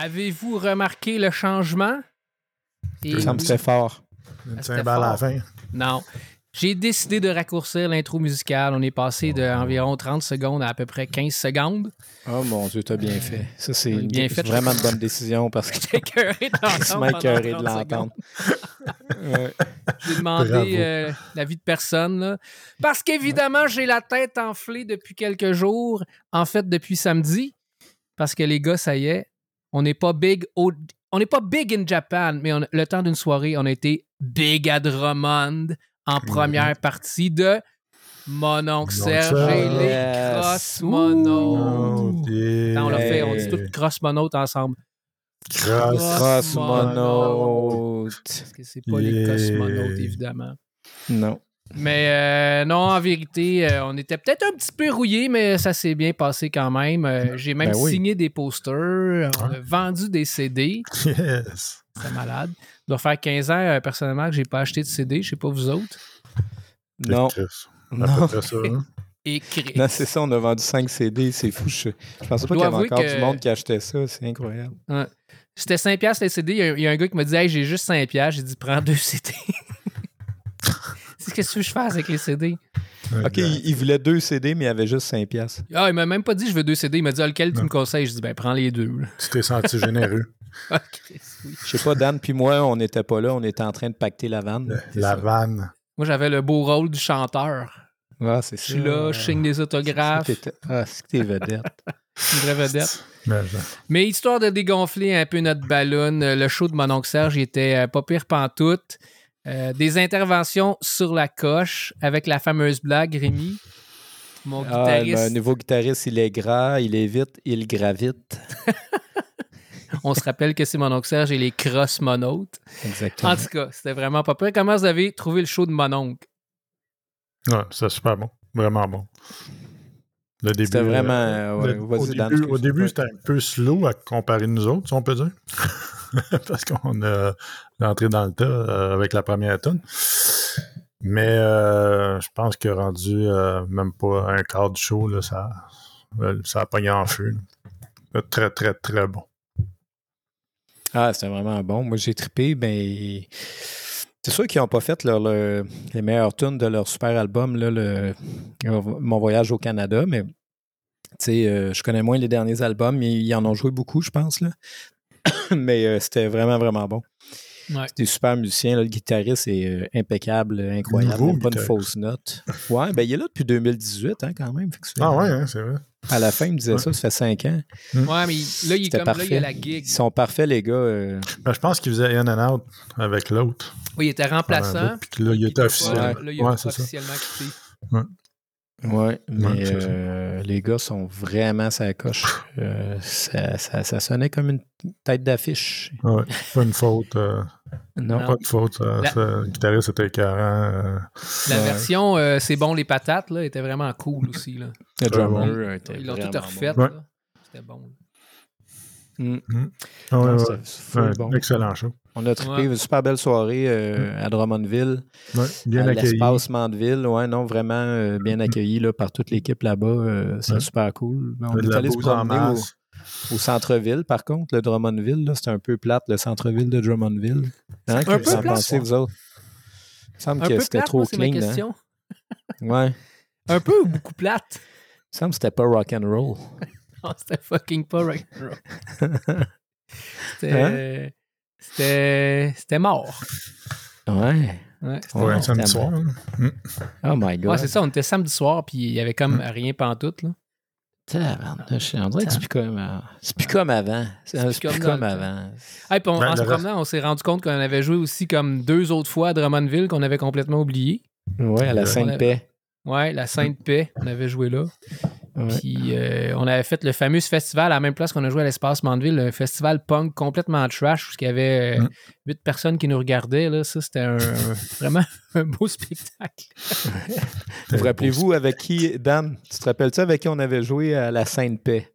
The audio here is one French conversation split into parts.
Avez-vous remarqué le changement? Et Ça me oui. fait fort. Cymbale à la fin. Non. J'ai décidé de raccourcir l'intro musicale. On est passé d'environ 30 secondes à à peu près 15 secondes. Oh mon Dieu, t'as bien fait. Ça, c'est bien fait. vraiment une bonne décision parce que J'étais écœuré de 30 l'entendre. Ouais. J'ai demandé euh, l'avis de personne. là. Parce qu'évidemment, j'ai la tête enflée depuis quelques jours. En fait, depuis samedi. Parce que les gars, ça y est, on n'est pas big au- On n'est pas big in Japan, mais on- le temps d'une soirée, on a été big à Drummond en première partie de Mon oncle Serge et les Yes. Cross on l'a fait, on dit tout Cross Mono ensemble. Cross. Cross. Parce que c'est pas les cosmonautes, évidemment. Non. Mais euh, non, en vérité, euh, on était peut-être un petit peu rouillés, mais ça s'est bien passé quand même. Euh, J'ai même Ben oui. signé des posters, on a vendu des CD. Yes. C'est malade. Ça doit faire 15 ans, euh, personnellement, que j'ai pas acheté de CD. Je sais pas vous autres. Non. Non. ça. hein. Et. Non, c'est ça, on a vendu 5 CD, c'est fou. Je, je pensais pas Je qu'il y avait encore que- du monde qui achetait ça, c'est incroyable. C'était 5$ piastres, les CD. Il y, a, il y a un gars qui m'a dit Hey, j'ai juste 5$. piastres. J'ai dit Prends deux CD. c'est ce que je fasse avec les CD. Ok, il, il voulait deux CD, mais il y avait juste 5 piastres. Ah, il m'a même pas dit Je veux deux CD. Il m'a dit ah, Lequel tu me conseilles? Je dis Ben, prends les deux. là. Tu t'es senti généreux. Ah, oui. Je sais pas, Dan puis moi, on n'était pas là, on était en train de pacter la vanne. La vanne. Moi, j'avais le beau rôle du chanteur. Ah, c'est Je ça. suis là, je signe des autographes. Ah, c'est que t'es vedette. Une vraie vedette. Mais, Mais histoire de dégonfler un peu notre ballon, euh, le show de mon oncle Serge il était euh, pas pire pantoute. Euh, des interventions sur la coche avec la fameuse blague, Rémi. Mon Ah, guitariste, le nouveau guitariste, il est gras, il est vite, il gravite. on se rappelle que c'est mon oncle Serge et les cross monotes. Exactement. En tout cas, c'était vraiment pas pire. Comment vous avez trouvé le show de mon oncle? ouais, c'était super bon. Vraiment bon. Le début. C'était vraiment, euh, euh, ouais, le- vas-y, au Dan, début, au c'était un peu slow à comparer nous autres, si on peut dire. Parce qu'on a entré dans le tas euh, avec la première tonne. Mais euh, je pense que rendu euh, même pas un quart du show, là, ça, ça a pogné en feu. Très, très, très bon. Ah, c'était vraiment bon. Moi, j'ai trippé. Ben, c'est sûr qu'ils n'ont pas fait les meilleures tunes de leur super album, le, Mon voyage au Canada, mais je connais moins les derniers albums, mais ils en ont joué beaucoup, je pense. Là. mais c'était vraiment, vraiment bon. Ouais. C'était super musicien. là. Le guitariste est euh, impeccable, incroyable. Nouveau pas une fausse note. Ouais, ben il est là depuis 2018 hein, quand même. Ah ouais, hein, c'est vrai. À la fin, il me disait Ouais. ça, ça fait 5 ans. Ouais, mais il- là, il est comme là, il y parfait. a la gig. Ils sont parfaits, les gars. euh, Ben, je pense qu'il faisait in and out avec l'autre. Oui, il était remplaçant. Puis là, il était là, officiel. Là, il a Ouais, c'est ça. officiellement quitté. Ouais, mais euh, les gars sont vraiment sa coche. Euh, ça, ça- ça sonnait comme une tête d'affiche. Ouais, pas une faute. euh, Non. Pas de faute. euh, La- ça, le guitariste était écœurant. euh, La Ouais. version euh, C'est bon les patates là, était vraiment cool aussi. Là. Le drummer bon. était Ils l'ont tout refait. bon. C'était bon. bon. Mm. ah ouais, ouais. Excellent show. On a trippé Ouais. une super belle soirée euh, à Drummondville, Ouais, bien à accueilli. l'espace Mandeville. Ouais, non, vraiment euh, bien accueilli là, par toute l'équipe là-bas. euh, c'est Ouais. super cool. On est allé se promener au, centre-ville, par contre, le Drummondville. là, C'est un peu plate, le centre-ville de Drummondville. Hein, que peu vous en plate, pensez, vous autres? Il me semble Un que peu c'était plate, trop moi, c'est ma clean. hein? Ouais. Un peu ou beaucoup plate? Il me semble que c'était pas rock and roll. Non, c'était fucking pas rock'n'roll. C'était. Hein? C'était. C'était mort. Ouais. Ouais, c'était Ouais, Ouais, mort. samedi soir. bon. là. Oh my god. Ouais, c'est ça, on était samedi soir, puis il y avait comme rien pantoute. Là. Tabarnouche, On dirait que c'est plus comme, euh, c'est plus comme avant. C'est plus plus comme avant. Hey, puis on- Ben, en se reste- promenant, on s'est rendu compte qu'on avait joué aussi comme deux autres fois à Drummondville qu'on avait complètement oublié. Ouais, à la. Sainte-Paix. Ouais, la Sainte-Paix, on avait joué là. Ouais. Puis euh, on avait fait le fameux festival à la même place qu'on a joué à l'espace Mandeville, un festival punk complètement trash, où il y avait euh, Mm. huit personnes qui nous regardaient. Là. Ça, c'était un, vraiment un beau spectacle. Vous rappelez-vous avec qui, Dan, tu te rappelles-tu avec qui on avait joué à la Sainte-Paix?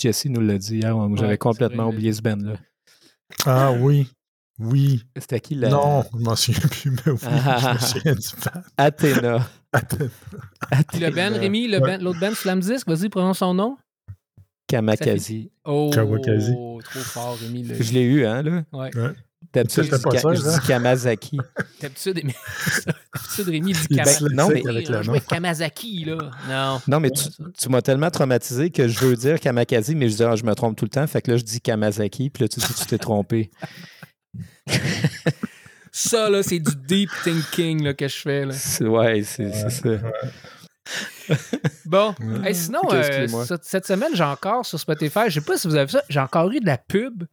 Jesse nous l'a dit hier. Ouais, J'avais complètement oublié ce band-là. Ah oui. Oui. C'était qui la... Non, je m'en souviens plus, mais oui, Ah. je me souviens du band. Athéna. Puis le band, Rémi, le Ouais. band- l'autre band, Slam Disc, vas-y, prononce son nom. Kamakazi. Oh, Kawakazi. trop fort, Rémi. le- Je l'ai eu, hein, là. Ouais. D'habitude, je dis, ça, je hein? dis Kamazaki. D'habitude, Rémi- dit Kamazaki. non, mais- avec Je Kamazaki, là. Non. Non, mais Ouais, tu, m'as tellement traumatisé que je veux dire Kamakazi, mais je dis, ah, je me trompe tout le temps. Fait que là, je dis Kamazaki, puis là, tu dis, tu t'es trompé. Ça, là, c'est du deep thinking là, que je fais. Là. C'est- Ouais, c'est c'est ça. Bon, Ouais. Hey, sinon, euh, cette, semaine, j'ai encore sur Spotify, je sais pas si vous avez vu ça, j'ai encore eu de la pub.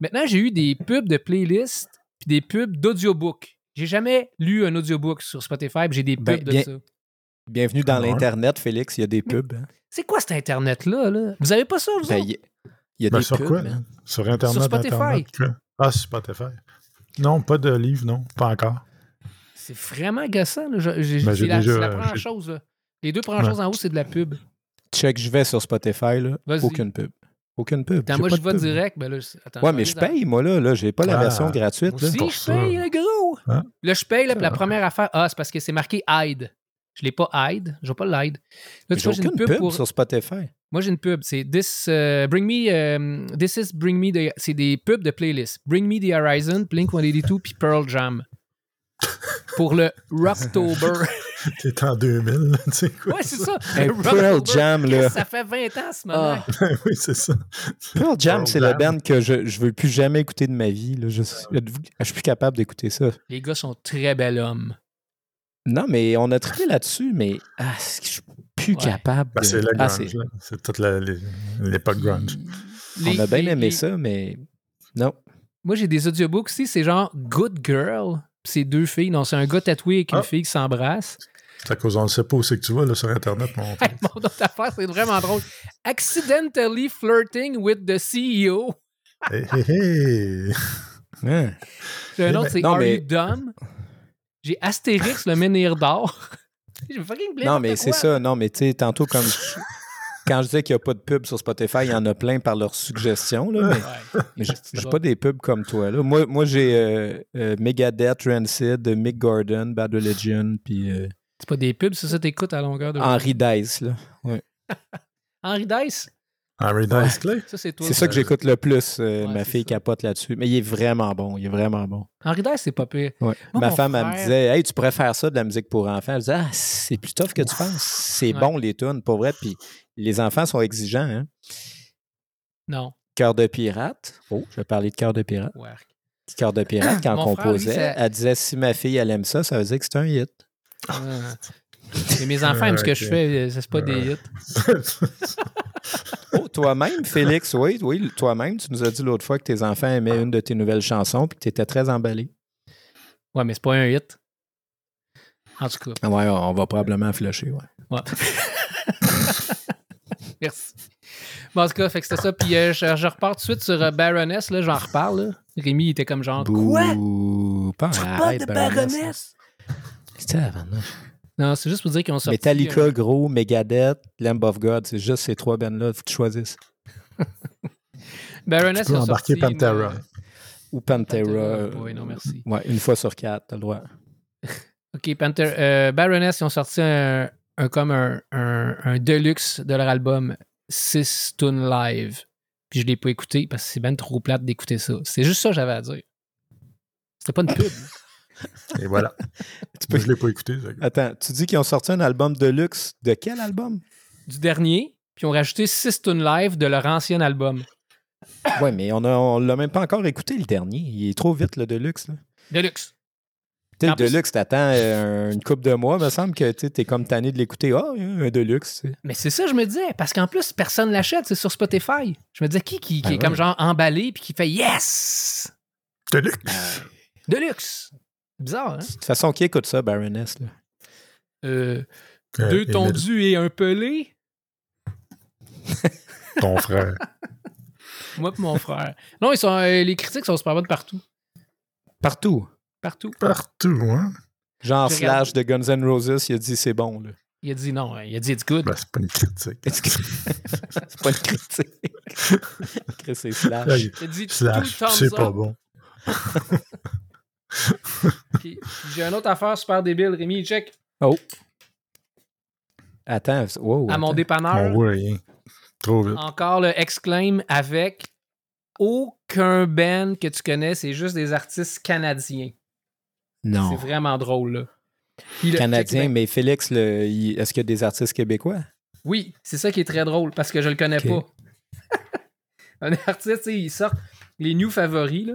Maintenant, j'ai eu des pubs de playlists puis des pubs d'audiobook. J'ai jamais lu un audiobook sur Spotify, puis j'ai des pubs Ben, de bien- ça. Bienvenue dans l'Internet, Félix. Il y a des pubs. hein. C'est quoi cet Internet-là? Là? Vous avez pas ça, vous Ben, autres? il y a, il y a Ben, des sur pubs. quoi? hein. Sur Internet. Sur Spotify. Internet? Ah, sur Spotify. Non, pas de livre, non. Pas encore. C'est vraiment agaçant. là. Je- j'ai- Ben, c'est la, déjà- c'est la première j'ai- chose. là. Les deux premières choses en haut, c'est de la pub. Check, je vais sur Spotify, là. Vas-y. Aucune pub. Aucune pub. Moi, pas je vais direct, ben là, attends, Ouais, mais je dans- paye, moi, là. là J'ai pas la Ah, version gratuite. là. Si, pour je ça. paye, le gros. Hein? Là, je paye, là, la première affaire, ah, c'est parce que c'est marqué hide. Je l'ai pas hide. Je vais pas l'hide. Là, Mais tu J'ai vois, j'ai une aucune pub, pub pour. sur Spotify. Moi, j'ai une pub. C'est This, euh, Bring Me. euh, this is Bring Me. the- C'est des pubs de playlist. Bring Me the Horizon, Blink 182, puis Pearl Jam. pour le Rocktober. T'es en 2000, là, tu sais quoi? ouais, c'est ça. Hey, Pearl. Jam, là. Ça fait 20 ans, ce moment. Ah. oui, c'est ça. Pearl Jam, c'est la band que je, je veux plus jamais écouter de ma vie. Là. Je, je suis plus capable d'écouter ça. Les gars sont très bel hommes. Non, mais on a trippé là-dessus, mais ah, je suis plus Ouais. capable. Ben, de- c'est le Ah, grunge. C'est toute la- l'époque grunge. on a bien les- aimé les- ça, mais non. Moi, j'ai des audiobooks aussi. C'est genre Good Girl. C'est deux filles. Non, c'est un gars tatoué avec une Ah. fille qui s'embrasse. C'est à cause, on ne sait pas où c'est que tu vas, là, sur Internet, mon Hey, mon autre affaire, c'est vraiment drôle. Accidentally flirting with the CEO. Hé, hé, hé! Hein? Un Eh autre, ben, c'est non, Are mais- You Dumb? J'ai Astérix, le menhir d'or. J'ai fucking Non, mais c'est ça. Non, mais tu sais, tantôt, comme je- quand je disais qu'il n'y a pas de pub sur Spotify, il y en a plein par leurs suggestions. Là, mais j'ai drôle. pas des pubs comme toi. Là. Moi, moi j'ai euh, euh, Megadeth, Rancid, Mick Gordon, Bad Religion, puis euh, C'est pas des pubs, c'est ça t'écoutes à longueur de Henry Dice. là. Henry Dice? Henry Dice Clay? C'est ça que j'écoute le plus. euh, Ouais, ma fille ça. capote là-dessus. Mais il est vraiment bon. Il est vraiment bon. Henry Dice, c'est pas pire. Ouais. Moi, Ma femme, elle me disait Hey, tu pourrais faire ça de la musique pour enfants. Elle disait Ah, c'est plus tough que tu penses. C'est Ouais. bon, les tunes, pour vrai. Puis les enfants sont exigeants. Hein? Non. Cœur de pirate. Oh, je vais parler de cœur de pirate. Cœur de pirate, quand on frère, composait, lui, ça- elle disait si ma fille, elle aime ça, ça veut dire que c'est un hit. Ah. Mais mes enfants aiment ce que je fais, euh, c'est pas des hits. Oh, toi-même, Félix, oui, oui, toi-même, tu nous as dit l'autre fois que tes enfants aimaient une de tes nouvelles chansons puis que tu étais très emballé. Ouais, mais c'est pas un hit. En tout cas, Ouais, on va probablement flusher, ouais. ouais. Merci. Bon, en tout cas, fait que c'était ça. Puis euh, je, je repars tout de suite sur euh, Baroness, là, j'en reparle. Là. Rémi, il était comme genre. Quoi? Bouh, pas Tu arrête, parles de Baroness. Baroness? C'était avant, non? Non, c'est juste pour dire qu'ils ont sorti. Metallica, un- gros, Megadeth, Lamb of God, c'est juste ces trois bandes-là, faut que tu choisisses. Baroness, Tu peux ils ont embarquer sorti Pantera. euh, Ou Pantera. Pantera, euh, oui, non, merci. Ouais, une fois sur quatre, t'as le droit. OK, Panther, euh, Baroness, ils ont sorti un, un- comme un, un, un deluxe de leur album 6 Tune Live. Puis je l'ai pas écouté parce que c'est bien trop plate d'écouter ça. C'est juste ça que j'avais à dire. C'était pas une pub. Et voilà. Tu peux- Moi, je ne l'ai pas écouté. ça. Attends, tu dis qu'ils ont sorti un album de luxe. De quel album? du dernier, puis ils ont rajouté 6 Tune Live de leur ancien album. Ouais, mais on a- on l'a même pas encore écouté, le dernier. Il est trop vite, le Deluxe. Là. Deluxe. Tu sais, Deluxe, t'attends euh, une couple de mois, me semble que tu es comme tanné de l'écouter. Ah, a un Deluxe. Mais c'est ça, je me disais, parce qu'en plus, personne l'achète, c'est sur Spotify. Je me disais, qui, qui, qui Ah est comme genre emballé, puis qui fait Yes! Deluxe. Deluxe! Bizarre, hein? De toute façon, qui écoute ça, Baroness? Là? Euh, Euh, deux tondus et un pelé? Ton frère. Moi et mon frère. Non, ils sont, euh, les critiques sont super bonnes partout. Partout. Partout. Partout, hein? Genre. Slash de Guns N' Roses, il a dit c'est bon. Là. Il a dit non, hein. il a dit it's good. Ben, c'est pas une critique. c'est pas une critique. Chris, c'est Slash. Il a dit Slash, c'est pas bon. Puis- J'ai une autre affaire super débile, Rémi, check. Oh. Attends, wow, à mon attends. dépanneur, On voit rien. Trop vite. Encore le Exclaim avec aucun band que tu connais, c'est juste des artistes canadiens. Non. C'est vraiment drôle, là. Puis Canadien, check- mais Félix, le- il- est-ce qu'il y a des artistes québécois? Oui, c'est ça qui est très drôle parce que je le connais pas. Un artiste, il sort les new favoris. Là,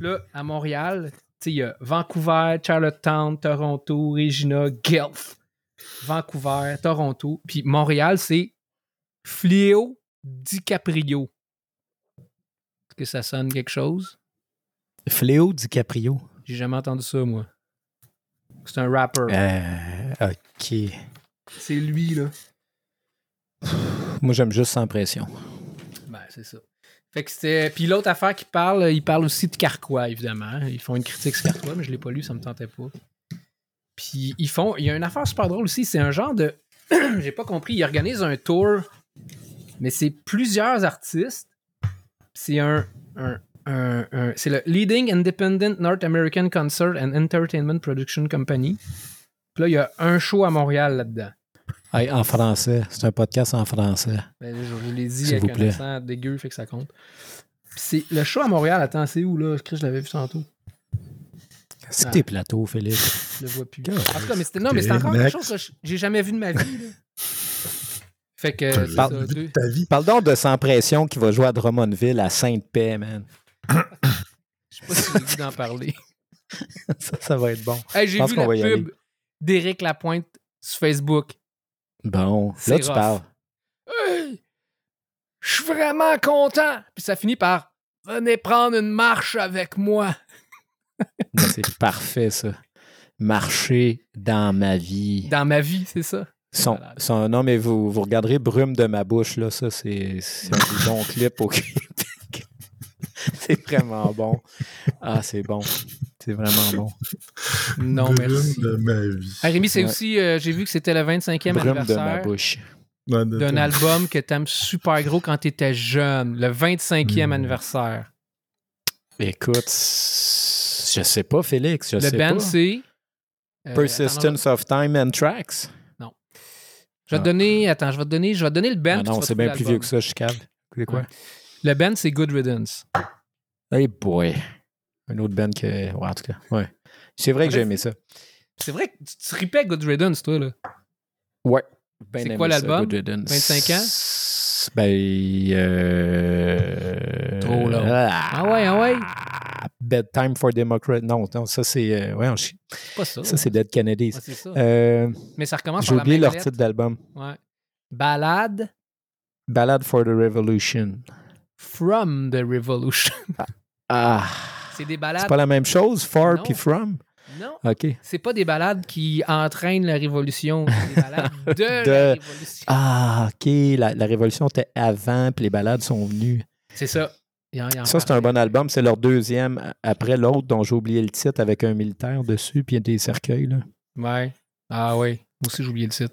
là à Montréal, il y a Vancouver, Charlottetown, Toronto, Regina, Guelph. Vancouver, Toronto. Puis Montréal, c'est Fléau DiCaprio. Est-ce que ça sonne quelque chose? Fléau DiCaprio. J'ai jamais entendu ça, moi. C'est un rapper. Euh, OK. C'est lui, là. Moi, j'aime juste sans pression. Ben, c'est ça. Fait que c'était. Puis l'autre affaire qui parle, il parle aussi de Carquois, évidemment. Ils font une critique sur Carquois, mais je l'ai pas lu, ça me tentait pas. Puis ils font. Il y a une affaire super drôle aussi, c'est un genre de. J'ai pas compris. Ils organisent un tour, mais c'est plusieurs artistes. C'est un. un- c'est le Leading Independent North American Concert and Entertainment Production Company. Puis là, il y a un show à Montréal là-dedans. Hey, en français. C'est un podcast en français. Ben, je vous l'ai dit S'il avec vous un plaît. accent dégueu, fait que ça compte. C'est le show à Montréal, attends, c'est où là? Je crois que je l'avais vu tantôt. C'est Ah. tes plateaux, Félix. Je le vois plus. En tout cas, mais c'était, non, mais c'est encore quelque chose que j'ai jamais vu de ma vie. là. Fait que. Parles ça, vu tu- de ta vie. Parle donc de Sans Pression qui va jouer à Drummondville à Sainte-Paix, man. Je sais pas si j'ai d'en parler. ça, ça va être bon. Hey, j'ai vu la pub d'Éric Lapointe sur Facebook. Bon, là, tu rough. parles. Hey! Je suis vraiment content! Puis ça finit par Venez prendre une marche avec moi. C'est parfait, ça. Marcher dans ma vie. Dans ma vie, c'est ça. Son, malade. son- non, mais vous, vous regarderez Brume de ma bouche, là, ça, c'est un des bons clips au Québec. c'est vraiment bon. Ah, c'est bon. C'est vraiment bon. Non, Brume merci. de ma vie. Ah, Rémi, c'est Ouais. aussi, euh, j'ai vu que c'était le 25e Brume de ma anniversaire bouche. D'un album que t'aimes super gros quand t'étais jeune. Le 25e Hmm. anniversaire. Écoute, je sais pas, Félix, je Le sais band, pas. c'est. euh, attends, Persistence of Time and Tracks. je vais te donner. Attends, je vais te donner, je vais te donner le band. Ah non, c'est bien plus vieux que ça, je suis cave. C'est quoi? Ouais. Le band, c'est Good Riddance. Hey boy. Un autre band que. Ouais, en tout cas. Ouais. C'est vrai que j'ai aimé ça. C'est vrai que tu tripais Good Riddance, toi, là. Ouais. Ben C'est quoi l'album? Good Riddance. 25 ans? Ben. Euh... Trop long. Ah ouais, ah ouais. Bedtime for Democrat. Non, non, ça c'est. ouais, on chi- C'est pas ça. ça c'est Dead Kennedys. Ouais, c'est ça. Euh, Mais ça recommence J'ai par la oublié leur lettre. titre d'album. Ouais. Ballade? Ballad for the Revolution. from the Revolution. Ah. C'est des C'est ballades. pas la même chose, Non. puis From? Non, OK. c'est pas des ballades qui entraînent la révolution. C'est des ballades de, la révolution. Ah, OK. La, la révolution était avant, puis les ballades sont venues. C'est ça. Il en- il en Ça, c'est un bon album. C'est leur deuxième après l'autre dont j'ai oublié le titre avec un militaire dessus, puis il y a des cercueils. Là. Ouais. Ah ouais. Moi aussi, j'ai oublié le.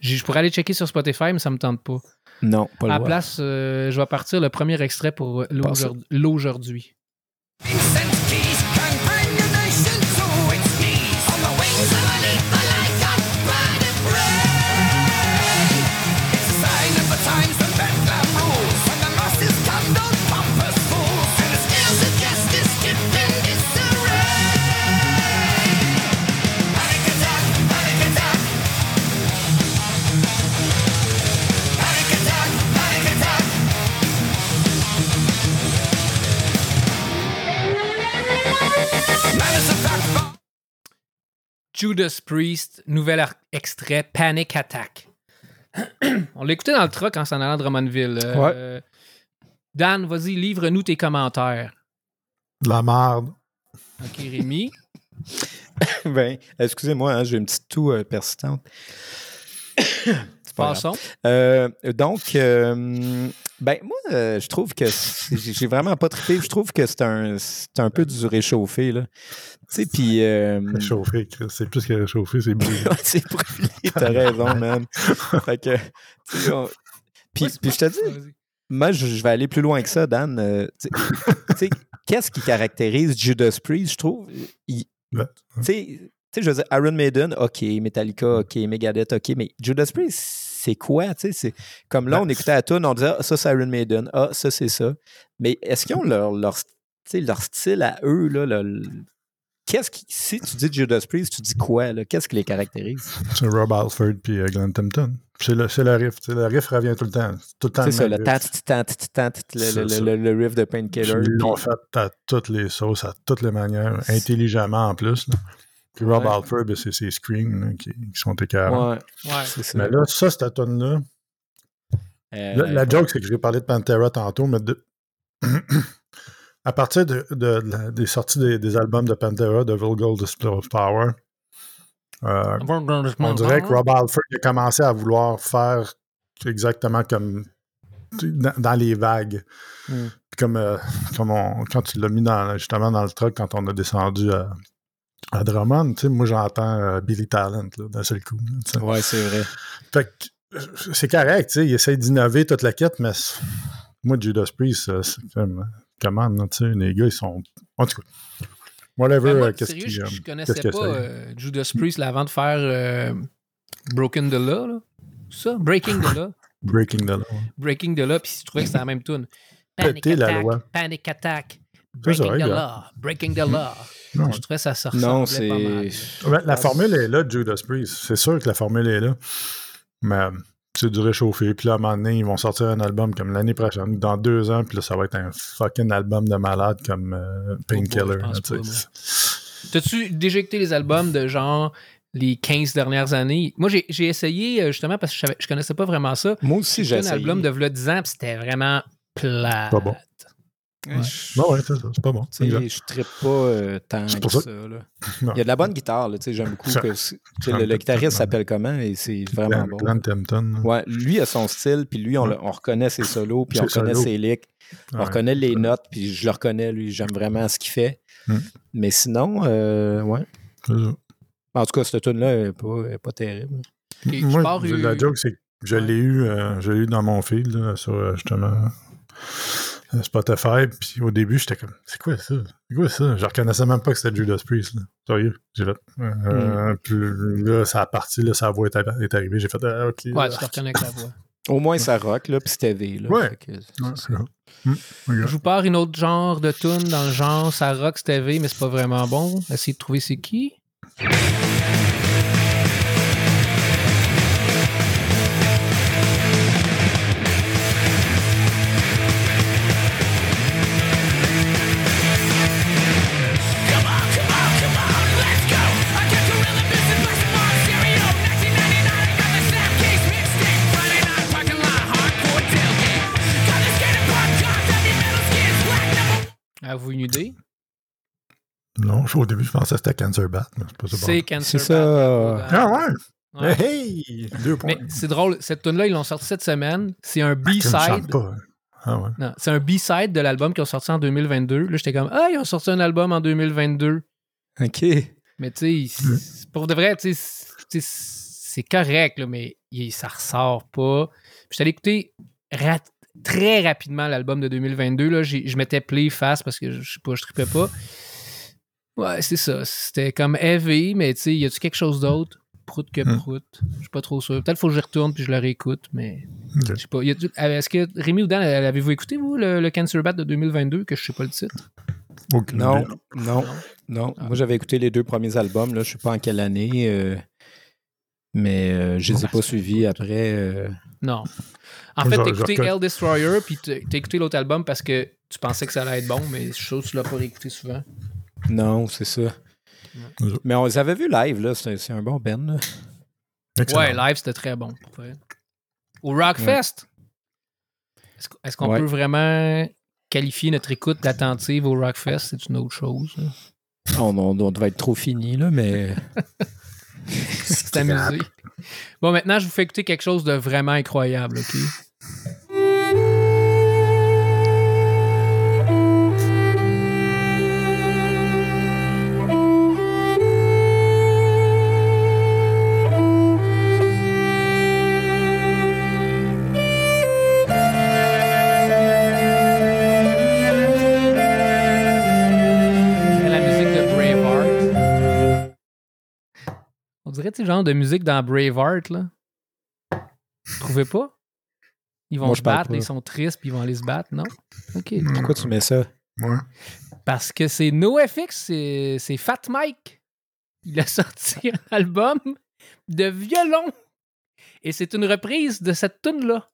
J'ai- Je pourrais aller checker sur Spotify, mais ça me tente pas. Non, pas À le la voir. place, euh, je vais partir le premier extrait pour euh, l'aujourd'hui. Vincent Key. Judas Priest, nouvel extrait, Panic Attack. On l'a écouté dans le truck en s'en allant de Drummondville. Euh, Dan, vas-y, livre-nous tes commentaires. De la merde. OK, Rémi. ben, excusez-moi, hein, j'ai une petite toux euh, persistante. C'est pas grave. Passons. Euh, donc, euh, ben moi, euh, je trouve que j'ai vraiment pas trippé. Je trouve que c'est un, c'est un peu du réchauffé, là. Tu sais, puis... euh, Réchauffé, Chris. C'est plus que réchauffé, c'est brûlé. C'est brûlé, t'as raison, man. fait que, tu sais, on- Puis, puis je te dis, moi, je, je vais aller plus loin que ça, Dan. Euh, tu sais- qu'est-ce qui caractérise Judas Priest, je trouve? Il- Ouais. Tu sais, tu sais, je veux dire, Iron Maiden, OK, Metallica, OK, Megadeth, OK, mais Judas Priest, c'est quoi, tu sais? c'est- Comme là, Ben, on écoutait la tune, on disait, ah, ça, c'est Iron Maiden, ah, ça, c'est ça. Mais est-ce qu'ils ont leur, leur, leur style à eux, là, le- Qu'est-ce qui, si tu dis Judas Priest, tu dis quoi, là? Qu'est-ce qui les caractérise? C'est Rob Alford puis euh, Glenn Tempton. C'est le, c'est le riff. le riff revient tout le temps. C'est tout le temps C'est ça, le tant, le, riff de Painkiller. Ils l'ont fait à toutes les sauces, à toutes les manières, intelligemment en plus. là. Puis Rob Ouais. Alford, ben, c'est ses screams là, qui, qui sont écœurants. Ouais, Ouais. c'est ça. Mais là, ça, cette tonne-là, Euh, La, la joke, c'est que j'ai parlé de Pantera tantôt, mais de- à partir de, de- de la- des sorties des, des albums de Pantera, de Vulgar Display of Power, euh, on dirait que Rob Alford a commencé à vouloir faire exactement comme dans, dans les vagues. Mm. Puis Comme, euh, comme on- quand tu l'as mis dans, justement dans le truck quand on a descendu à, à Drummond, tu sais, moi j'entends euh, Billy Talent d'un seul coup. là. Ouais, c'est vrai. Fait que, euh, c'est correct, tu sais, il essaie d'innover toute la quête, mais moi, Judas Priest, euh, c'est comme, comment, tu sais, les gars, ils sont. En tout cas, whatever, Ben, euh, qu'est-ce qu'ils je, je connaissais pas que euh, Judas Priest là, avant de faire euh, Broken the Law. Là. Ça, Breaking the Law. Breaking the Law. Breaking the Law, puis je trouvais que c'était la même tune. Panic Péter la Attack, loi. Panic Attack. Ça, Breaking the regarde. Law. Breaking the Law. Non, Je trouvais que ça se Non, ressemblait pas mal. c'est. Ouais, la formule est là, Judas Priest. C'est sûr que la formule est là. Mais euh, c'est du réchauffé. Puis là, à un moment donné, ils vont sortir un album comme l'année prochaine, dans deux ans. Puis là, ça va être un fucking album de malade comme euh, Painkiller. Oh. T'as-tu déjà écouté les albums de genre les 15 dernières années? Moi, j'ai essayé euh, justement parce que je, savais- je connaissais pas vraiment ça. Moi aussi, j'ai J'ai un essayé. album de v'là 10 ans, puis c'était vraiment plat. Pas bon. Ouais, je- Non, ouais, c'est ça. C'est pas bon. Tu sais, Exact. je trippe pas euh, tant que ça. ça. là. Non. Il y a de la bonne guitare, là, tu sais, j'aime beaucoup. Que, le, guitariste s'appelle comment et c'est vraiment Glenn, bon. Glenn Tempton. Ouais, lui a son style, puis lui, on, on reconnaît ses solos, puis on reconnaît ses licks, on Ouais. reconnaît les notes, puis je le reconnais, lui, j'aime vraiment ce qu'il fait. Hmm. Mais sinon, euh, ouais. C'est ça. En tout cas, cette tune-là n'est pas, pas terrible. Moi, eu- la joke, c'est que je l'ai eu, euh, je l'ai eu dans mon sur euh, justement euh, Spotify. Puis au début, j'étais comme, c'est quoi ça? C'est quoi ça? Je reconnaissais même pas que c'était Judas Priest. Là. Sérieux. J'ai fait. euh, Hmm. Puis là, ça a parti, là, sa voix est, arri- est arrivée. J'ai fait, ah, ok. Ouais, tu te reconnais avec la voix. Au moins, ça rock, là, puis c'était V, là. Ouais. Que-. Hum, Je vous pars une autre genre de tune dans le genre, ça rock, c'était V, mais c'est pas vraiment bon. Essayez de trouver c'est qui. Avez-vous une idée? Non, je- au début, je pensais que c'était Cancer Bat, mais c'est pas ça. C'est bon. Cancer C'est ça. Bad. Ah ouais? Ouais. Hey! Deux points. Mais c'est drôle, cette tune-là, ils l'ont sorti cette semaine. C'est un chante B-side. pas. Ah ouais. Non, c'est un B-side de l'album qu'ils ont sorti en 2022. Là, j'étais comme, ah, ils ont sorti un album en 2022. OK. Mais tu sais, Mm. pour de vrai, tu sais, c'est- tu sais, c'est correct, là, mais il- ça ressort pas. Puis j'étais allé écouter ra- très rapidement l'album de 2022. Là, je mettais play face parce que je sais pas, je tripais pas. Ouais, c'est ça. C'était comme heavy, mais tu sais, y a-tu quelque chose d'autre? Prout que Mm. prout. Je suis pas trop sûr. Peut-être faut que je retourne puis je le réécoute, mais Ok. je sais pas. Y a-tu- Est-ce que Rémi ou Dan, avez-vous écouté, vous, le, le Cancer Bat de 2022, que je sais pas le titre? Non, non, non. Moi, j'avais écouté les deux premiers albums. Là, je sais pas en quelle année, euh, mais euh, je les ai pas suivis après. euh, Non. En fait, t'as écouté Hell Destroyer, puis t'as écouté l'autre album parce que tu pensais que ça allait être bon, mais je suis sûr que tu l'as pas réécouté souvent. Non, c'est ça. Ouais. Mais on les avait vus live, là. C'est un bon Ben. Ouais, live, c'était très bon. pour. Au Rockfest, est-ce qu'on est-ce qu'on Ouais. peut vraiment qualifier notre écoute d'attentive au Rockfest? C'est une autre chose. là. On, on- on devait être trop fini, là, mais. C'est amusé. Bon, maintenant, je vous fais écouter quelque chose de vraiment incroyable, OK? La musique de Braveheart. On dirait, tu sais, genre de musique dans Braveheart, là. Vous trouvez pas? Ils vont Moi, se battre, pas. ils sont tristes, puis ils vont aller se battre, non? OK. Pourquoi tu mets ça? Ouais. Parce que c'est NoFX, c'est c'est Fat Mike. Il a sorti un album de violon. Et c'est une reprise de cette tune-là. Go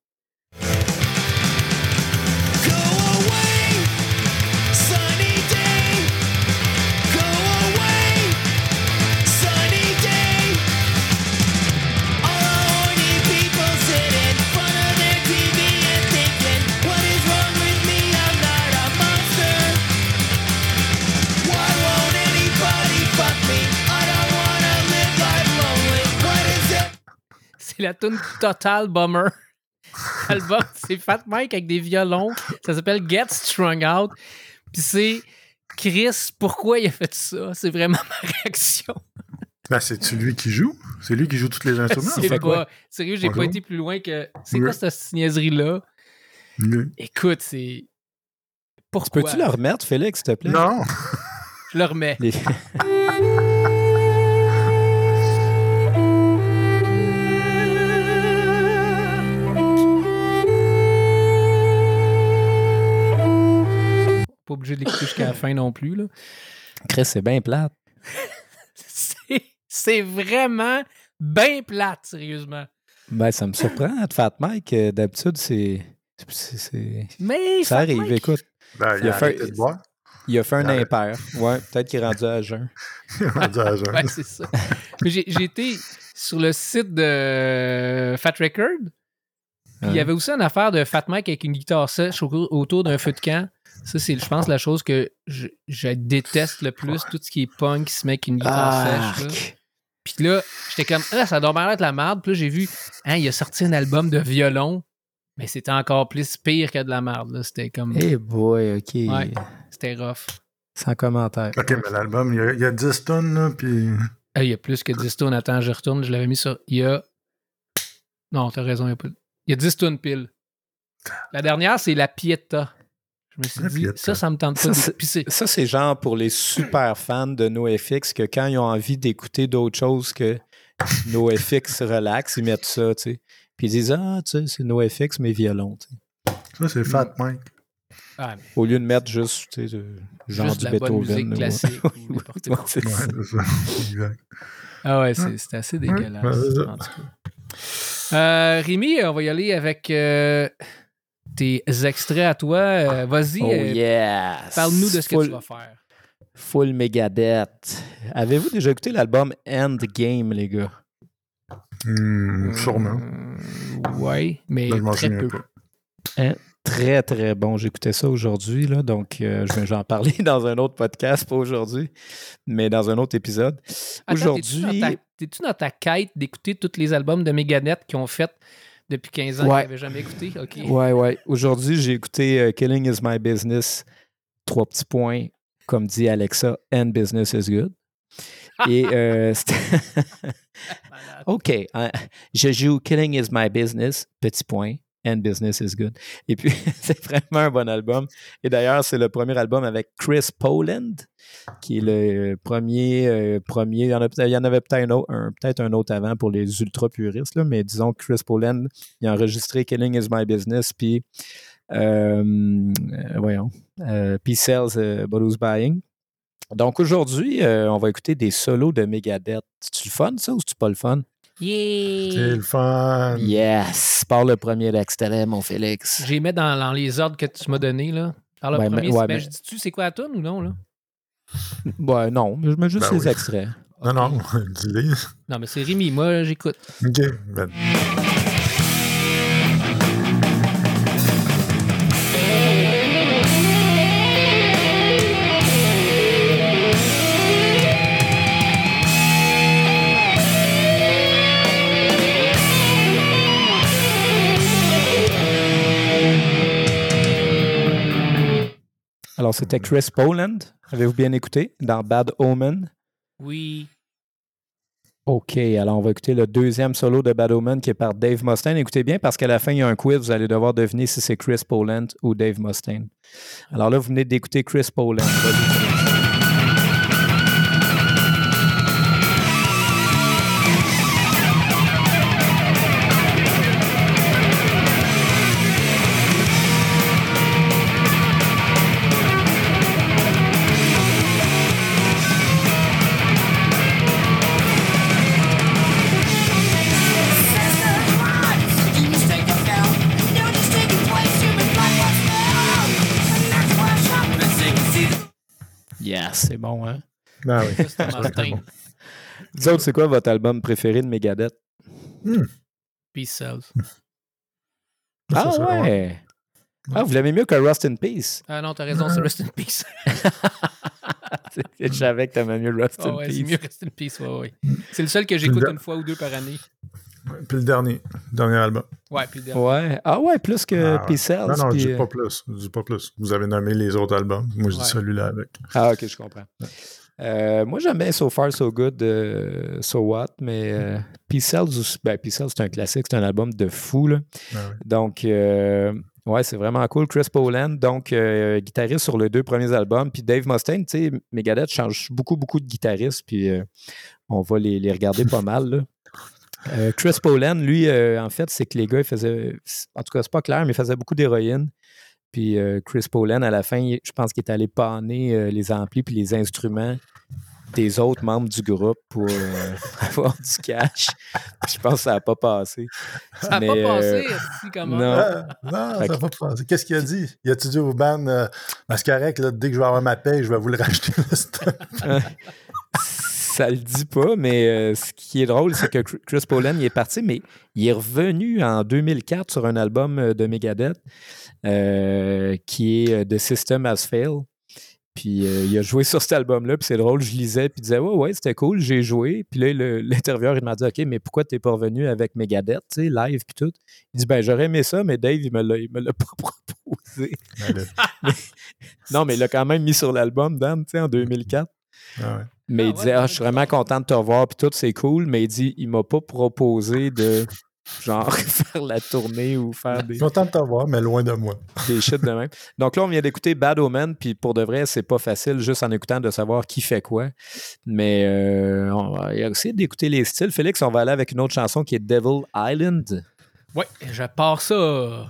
C'est la tune Total Bummer. Album, c'est Fat Mike avec des violons. Ça s'appelle Get Strung Out. Puis c'est Chris, pourquoi il a fait ça? C'est vraiment ma réaction. Ben, c'est-tu lui qui joue? C'est lui qui joue tous les instruments? C'est fait quoi? pas. Sérieux, j'ai pas été plus loin que. C'est Oui. quoi cette niaiserie-là? Oui. Écoute, c'est. Pourquoi? Peux-tu le remettre, Félix, s'il te plaît? Non! Je le remets. Les- obligé de l'écouter jusqu'à la fin non plus. Là. Chris, c'est bien plate. C'est, vraiment bien plate, sérieusement. Ben, ça me surprend de Fat Mike. euh, D'habitude, c'est. c'est- c'est- Mais Ça Fat arrive, Mike- écoute. Ben, il Il a fait- arrêté de boire. Il a fait un Ouais. impair. Ouais, peut-être qu'il est rendu à jeun. Il est rendu à jeun. Ouais, c'est ça. Mais j'ai, j'ai été sur le site de Fat Record. puis Il y Hein? avait aussi une affaire de Fat Mike avec une guitare sèche au- autour d'un feu de camp. Ça, c'est, je pense, la chose que je, je déteste le plus, tout ce qui est punk qui se met avec une guitare sèche. là. Arc. Puis là, j'étais comme, ah, ça doit bien être la merde. Puis là, j'ai vu, hein, il a sorti un album de violon, mais c'était encore plus pire que de la merde. là. C'était comme, Eh boy, OK. Ouais. c'était rough. Sans commentaire. OK, mais l'album, il y a, il y a 10 tonnes, là, puis... Ah, il y a plus que 10 tonnes. Attends, je retourne, je l'avais mis sur. Il y a. Non, t'as raison, il y a pas. Il y a 10 tonnes pile. La dernière, c'est la Pieta. Je me suis La dit, Pieta. ça, ça me tente pas. Ça. Ça, c'est genre pour les super fans de NoFX que quand ils ont envie d'écouter d'autres choses que NoFX relax, ils mettent ça, tu sais. Puis ils disent Ah, tu sais, c'est NoFX, mais violon, tu sais. Ça, c'est Fat Mike. Ah, mais Au lieu de mettre juste, tu sais, de- genre juste du de la bonne musique Beethoven. ou- classique. ou Ouais, c'est ça. exact. Ah ouais, c'est c'est assez dégueulasse. ouais, c'est ça. en tout cas. Euh, Rémi, on va y aller avec euh, tes extraits à toi. Euh, Vas-y, Oh euh, yes! parle-nous de ce que tu vas faire. Full Megadeth. Avez-vous déjà écouté l'album Endgame, les gars? Hmm, sûrement. Euh, ouais, mais m'en très peu. pas. Très, très bon. J'écoutais ça aujourd'hui, là, donc euh, je vais j'en parler dans un autre podcast, pas aujourd'hui, mais dans un autre épisode. Aujourd'hui- T'es-tu dans, dans ta quête d'écouter tous les albums de Megadeth qu'ils ont fait? Depuis 15 ans Ouais. que tu jamais écouté? OK. Ouais, ouais. Aujourd'hui, j'ai écouté euh, Killing is my business. Trois petits points, comme dit Alexa, and business is good. Et euh. OK. hein, je joue Killing is my business, petit point, and business is good. Et puis, c'est vraiment un bon album. Et d'ailleurs, c'est le premier album avec Chris Poland, qui est le premier. euh, premier il, y en avait peut-être un, autre- un- peut-être un autre avant pour les ultra puristes, là, mais disons que Chris Poland, il a enregistré Killing is my business, puis. euh, euh, voyons. euh, puis Sells euh, But Buying. Donc aujourd'hui, on va écouter des solos de Megadeth. C'est-tu le fun, ça, ou c'est pas le fun? C'est Yeah! le fun. Yes! Par le premier extrait, mon Félix. J'ai mis dans, dans les ordres que tu m'as donnés, là. Par le premier, mais- ouais, ben, mais- je dis-tu c'est quoi la tune ou non, là? Ouais, non, je mets juste Ben les oui. extraits. Non, non, dis-les. Non, mais c'est Rémi, moi, j'écoute. OK. Alors, c'était Chris Poland. Avez-vous bien écouté? Dans Bad Omen? Oui. OK, alors on va écouter le deuxième solo de Bad Omen qui est par Dave Mustaine. Écoutez bien parce qu'à la fin, il y a un quiz. Vous allez devoir deviner si c'est Chris Poland ou Dave Mustaine. Alors là, vous venez d'écouter Chris Poland. C'est bon, hein? Ah oui. Ça, c'est. Vous autres, c'est quoi votre album préféré de Megadeth? Peace Cells. Ça, Ah c'est ouais! Ah, vous l'aimez mieux que Rust in Peace? Ah non, t'as raison, c'est Rest in Peace. Je savais que t'aimais mieux Rust in ouais, c'est Peace. mieux Rest in Peace, ouais, ouais. C'est le seul que j'écoute une fois ou deux par année. Puis le dernier, le dernier album. Ouais, puis le dernier. Ouais. Ah ouais, plus que Ah Cells. Non, non, je puis, dis euh, pas plus. Je dis pas plus. Vous avez nommé les autres albums. Moi, je dis celui-là avec. Ah, ok, je comprends. Euh, moi, j'aime bien So Far So Good, euh, So What, mais euh, Peace Cells, aussi- ben, c'est un classique, c'est un album de fou. Là. Ah ouais. Donc, euh, ouais, c'est vraiment cool. Chris Poland, donc euh, guitariste sur les deux premiers albums. Puis Dave Mustaine, tu sais, Megadeth change beaucoup, beaucoup de guitaristes. Puis euh, on va les, les regarder pas mal. là. Euh, Chris Poland, lui, euh, en fait, c'est que les gars, ils faisaient. En tout cas, c'est pas clair, mais ils faisaient beaucoup d'héroïne. Puis euh, Chris Poland, à la fin, il- je pense qu'il est allé panner euh, les amplis puis les instruments des autres membres du groupe pour euh, avoir du cash. Je pense que ça n'a pas passé. Ça n'a pas passé, comment? non. Ça va pas passer. Qu'est-ce qu'il a dit? Il a-tu dit au band, euh, Ben, c'est correct, là, dès que je vais avoir ma paye, je vais vous le racheter. le stock. ça le dit pas, mais euh, ce qui est drôle, c'est que Chris Poland, il est parti, mais il est revenu en 2004 sur un album euh, de Megadeth euh, qui est The System Has Failed. Puis euh, il a joué sur cet album-là, puis c'est drôle, je lisais, puis il disait Ouais, ouais, c'était cool, j'ai joué. Puis là, l'intervieweur, il m'a dit Ok, mais pourquoi t'es pas revenu avec Megadeth, tu sais, live, puis tout? Il dit Ben, j'aurais aimé ça, mais Dave, il me l'a, il me l'a pas proposé. Ben, Non, mais il l'a quand même mis sur l'album, Dan, tu sais, en 2004. ah ouais. Mais Ah il disait, ouais, ah, je suis vraiment content de te revoir, puis tout, c'est cool. Mais il dit, il m'a pas proposé de, genre, faire la tournée ou faire des, Content de t'avoir, mais loin de moi. des shit de même. Donc là, on vient d'écouter Bad Omen, puis pour de vrai, c'est pas facile juste en écoutant de savoir qui fait quoi. Mais euh, on va essayer d'écouter les styles. Félix, on va aller avec une autre chanson qui est Devil Island. Ouais, je pars ça.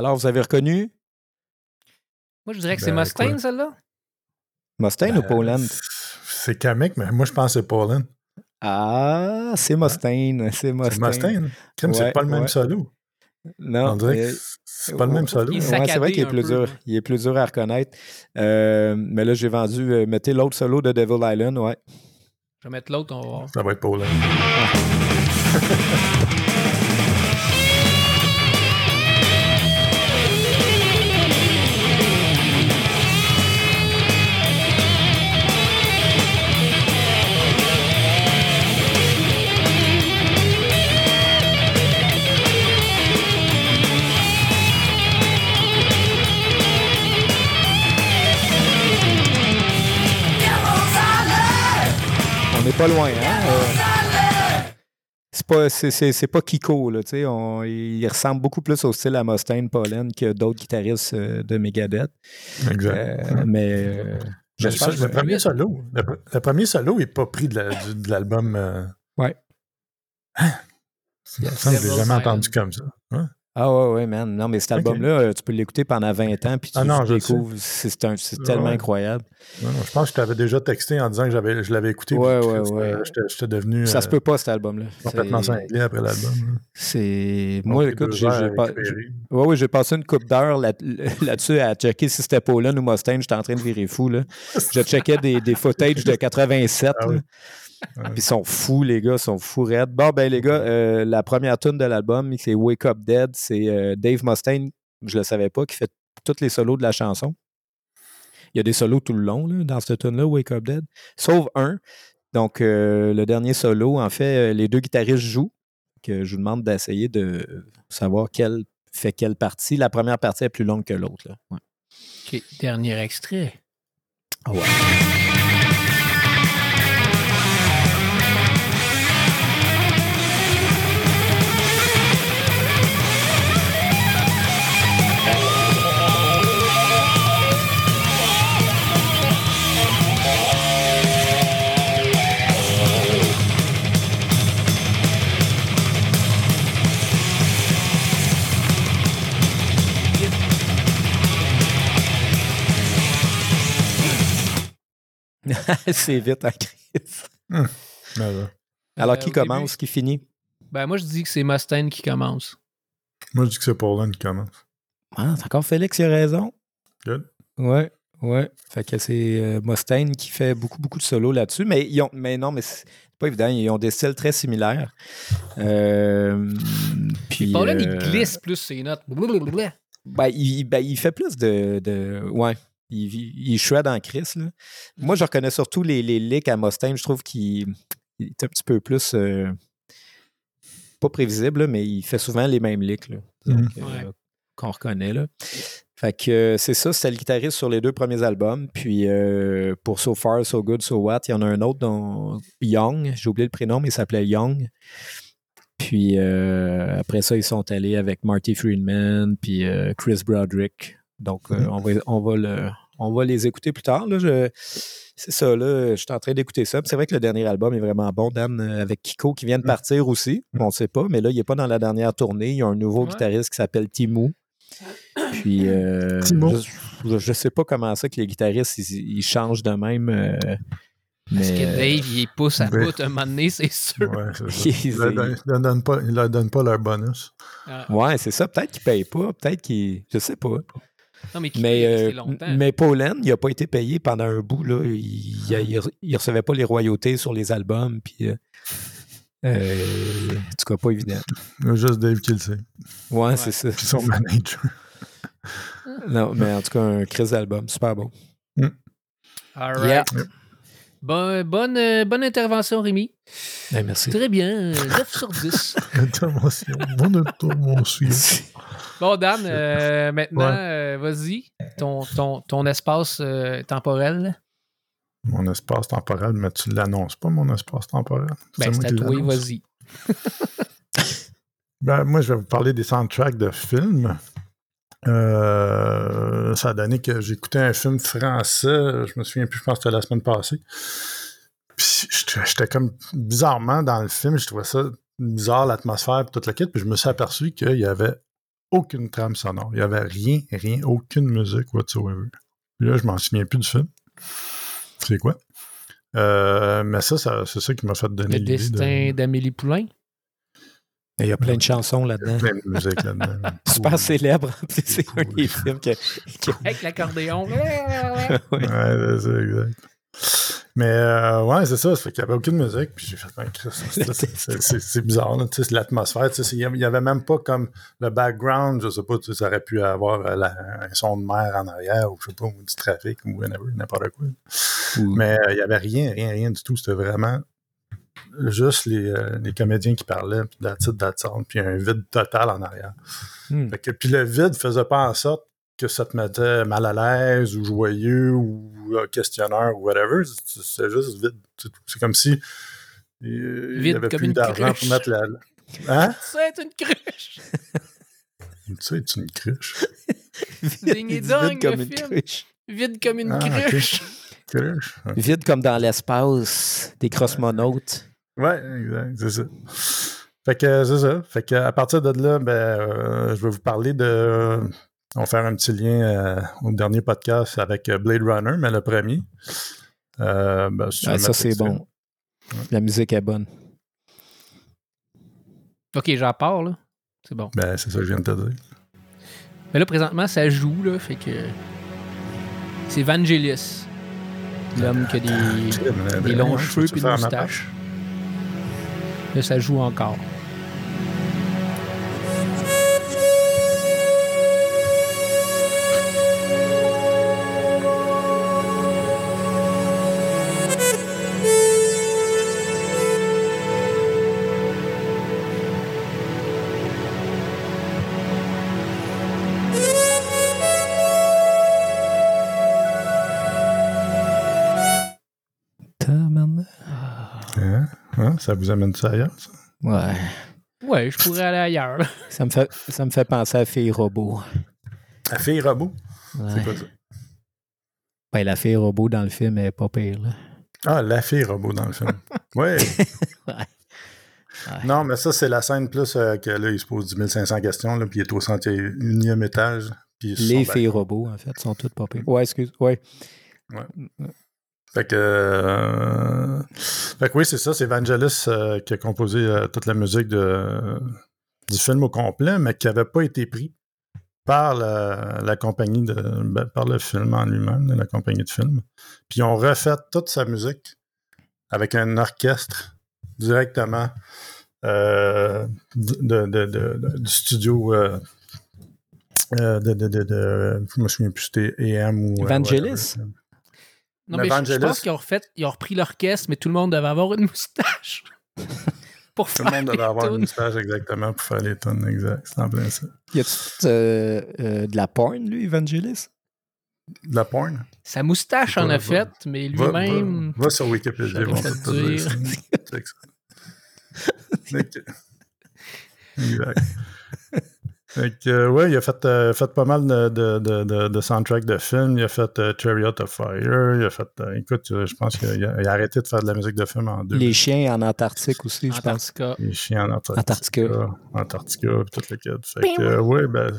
Alors, vous avez reconnu? Moi, je dirais que c'est Ben, Mustang, quoi? celle-là. Mustaine ou Poland? C'est comique, mais moi, je pense que c'est Poland. Ah, c'est Mustaine. C'est C'est Mustaine. Mustang. Crime, Ouais, c'est pas le même ouais. solo. Non, On dirait mais- que c'est pas le même solo. Ouais, c'est vrai qu'il est plus peu, dur. Il est plus dur à reconnaître. Euh, mais là, j'ai vendu. euh, mettez l'autre solo de Devil Island, ouais. Je vais mettre l'autre, on va voir. Ça va être Poland. pas loin, hein? euh, c'est pas, c'est, c'est- c'est pas Kiko, là, tu sais. on- Il ressemble beaucoup plus au style à Mustaine, Pollen que d'autres guitaristes euh, de Megadeth. Exact. Euh, mais euh, ça, que le premier solo, le, le premier solo n'est pas pris de, la- l'album. euh, Ouais. Hein? Ça je l'ai jamais entendu comme ça. Hein? Ah ouais, ouais, man. Non, mais cet album-là, euh, tu peux l'écouter pendant 20 ans, puis tu, Ah non, tu découvres. C'est, tellement Ouais. incroyable. Non, non, je pense que je t'avais déjà texté en disant que je l'avais écouté. Ouais, ouais, ouais. J'étais, devenu Ça euh, se peut pas, cet album-là. complètement cinglé après l'album. C'est. Moi, écoute, j'ai, pas. Oui, oui, j'ai passé une coupe d'heures là- là-dessus à checker si c'était Poland ou Mustaine. J'étais en train de virer fou. Là. Je checkais des, des footages de 87. Ah là. oui. Ils sont fous, les gars, ils sont fous raides. Bon, ben les gars, euh, la première tune de l'album, c'est Wake Up Dead. C'est euh, Dave Mustaine, je le savais pas, qui fait tous les solos de la chanson. Il y a des solos tout le long là, dans cette tune là Wake Up Dead. Sauf un. Donc, euh, le dernier solo, en fait, euh, les deux guitaristes jouent. Que je vous demande d'essayer de savoir quelle fait quelle partie. La première partie est plus longue que l'autre. Ouais. Dernier extrait. Ah ouais. c'est vite en crise. Mais ouais. Alors, Euh, qui commence, qui finit? Ben, moi, je dis que c'est Mustaine qui commence. Moi, je dis que c'est Paulin qui commence. Ah, c'est encore Félix qui a raison. Good. Ouais, ouais. Fait que c'est euh, Mustaine qui fait beaucoup, beaucoup de solos là-dessus. Mais, ils ont, mais non, mais c'est pas évident. Ils ont des styles très similaires. Euh, puis, Paulin, il euh, glisse plus ses notes. Ben, il, ben, il fait plus de. de ouais. Il, il, il shred en crise. Là. Moi, je reconnais surtout les, les licks à Mustaine. Je trouve qu'il il est un petit peu plus. euh, pas prévisible, là, mais il fait souvent les mêmes licks. Là, Mhm. Donc, euh, Ouais. qu'on reconnaît. Là. Fait que euh, c'est ça, c'était le guitariste sur les deux premiers albums. Puis euh, pour So Far, So Good, So What, il y en a un autre dont Young, j'ai oublié le prénom, mais il s'appelait Young. Puis euh, après ça, ils sont allés avec Marty Friedman, puis euh, Chris Broderick. Donc, euh, Mhm. on, va, on, va le- on va les écouter plus tard. Là. Je- c'est ça, là, je suis en train d'écouter ça. Puis C'est vrai que le dernier album est vraiment bon, Dan, euh, avec Kiko qui vient de Mhm. partir aussi. On ne sait pas, mais là, il n'est pas dans la dernière tournée. Il y a un nouveau Ouais. guitariste qui s'appelle Timou. Puis, euh, Timo. je, je sais pas comment ça que les guitaristes, ils, ils changent de même. euh, Parce mais, que Dave, il pousse à bout un moment donné, c'est sûr. Ouais, c'est ça. Ils- Ils leur donnent pas, leur donnent pas leur bonus. Ah. ouais, c'est ça. Peut-être qu'ils payent pas. Peut-être qu'ils. Je sais pas. Non, mais qui Mais, euh, longtemps? mais Paulen, il n'a pas été payé pendant un bout. Là. Il, ne recevait pas les royautés sur les albums. Puis, euh, euh, en tout cas, pas évident. Juste Dave qui le sait. Ouais, c'est ça. Puis son manager. Non, mais en tout cas, un crise d'album. Super beau. All Yeah. right. Bon- bonne, euh, bonne intervention, Rémi. Ben, merci. Très bien. euh, 9 sur 10. Intervention. Bonne intervention. Bon, Dan, euh, maintenant, Ouais. euh, vas-y. Ton, ton, ton espace euh, temporel. Mon espace temporel, mais tu l'annonces pas, mon espace temporel. Ben, c'est toi, vas-y. Ben, moi, je vais vous parler des soundtracks de films. Euh, ça a donné que j'écoutais un film français, je me souviens plus, je pense que c'était la semaine passée. Puis j'étais comme bizarrement dans le film, je trouvais ça bizarre, l'atmosphère toute la quête, puis je me suis aperçu qu'il y avait aucune trame sonore. Il n'y avait rien, rien, aucune musique whatsoever. Puis là, je m'en souviens plus du film. C'est quoi? Euh, mais ça, ça c'est ça qui m'a fait donner Le destin de d'Amélie Poulain? Il y a plein de chansons là-dedans. plein de musique là-dedans. Super célèbre. C'est un des films que. Avec l'accordéon. Ouais. Ouais, c'est ça, exact. Mais euh, ouais, c'est ça. Ça fait qu'il n'y avait aucune musique. Puis j'ai fait, ben, c'est- bizarre, l'atmosphère. tu sais, Il n'y avait même pas comme le background, je sais pas, ça aurait pu avoir euh, la- un son de mer en arrière, ou je sais pas, ou du trafic, ou n'importe quoi. Mais euh, il n'y avait rien, rien, rien du tout. C'était vraiment juste les, euh, les comédiens qui parlaient, puis la titre d'attente, puis un vide total en arrière. Fait que, puis le vide faisait pas en sorte que ça te mettait mal à l'aise ou joyeux ou euh, questionneur ou whatever. C'est juste vide. C'est comme si euh, il Vide n'y avait comme plus une d'argent cruche. pour mettre la. Hein? C'est une cruche. C'est une cruche. Ding et Il dit dong, vide comme le une film. cruche. Vide comme une Ah, cruche. Cruche. Vide comme dans l'espace des cosmonautes. Ouais, exact, c'est ça. Fait que c'est ça. Fait que à partir de là, ben, euh, je vais vous parler de. On va faire un petit lien euh, au dernier podcast avec euh, Blade Runner, mais le premier. Euh, ben, si Ouais, ça, c'est bon. La musique est bonne. Ok, j'en pars, là. C'est bon. Ben, c'est ça que je viens de te dire. Mais là, présentement, ça joue, là. Fait que. C'est Vangelis. L'homme qui a des, des longs cheveux et une moustache. Là, ça joue encore. Ça vous amène ça ailleurs, ça? Ouais. Ouais, je pourrais aller ailleurs, là. Ça me fait, ça me fait penser à Fille Robot. La fille robot? Ouais. C'est quoi ça? Ben, la fille robot dans le film est pas pire. Là. Ah, la fille robot dans le film. Oui. Ouais. Non, mais ça, c'est la scène plus euh, que là, il se pose 10 500 questions, là, puis il est au 101e étage. Puis Les filles robots, en fait, sont toutes pas pires. Ouais, excuse. Ouais. Ouais. Fait que, euh, fait que oui, c'est ça, c'est Vangelis euh, qui a composé euh, toute la musique de, du film au complet, mais qui n'avait pas été pris par la, la compagnie de ben, par le film en lui-même, la compagnie de film. Puis ils ont refait toute sa musique avec un orchestre directement de, de- de- du studio de, de, de, de- je me souviens plus c'était AM ou Vangelis? Non, Mais mais je- pense qu'ils ont, refait, ils ont repris l'orchestre, mais tout le monde devait avoir une moustache. pour Tout faire le monde les devait avoir une moustache exactement pour faire les tonnes, exact. C'est en plein ça. Y a-tu euh, euh, de la porn, lui, Evangelis? De la porn? Sa moustache en a va- fait, mais lui-même. va- va sur Wikipédia, fait te dire. Exact. Fait que, euh, ouais, il a fait, euh, fait pas mal de, de, de, de, de soundtracks de films. Il a fait euh, Chariot of Fire. Il a fait. euh, écoute, je pense qu'il a, arrêté de faire de la musique de film en deux. Les chiens en Antarctique aussi, je pense. Les chiens en Antarctica. Antarctica. Antarctica, puis. Fait que, euh, ouais, ben,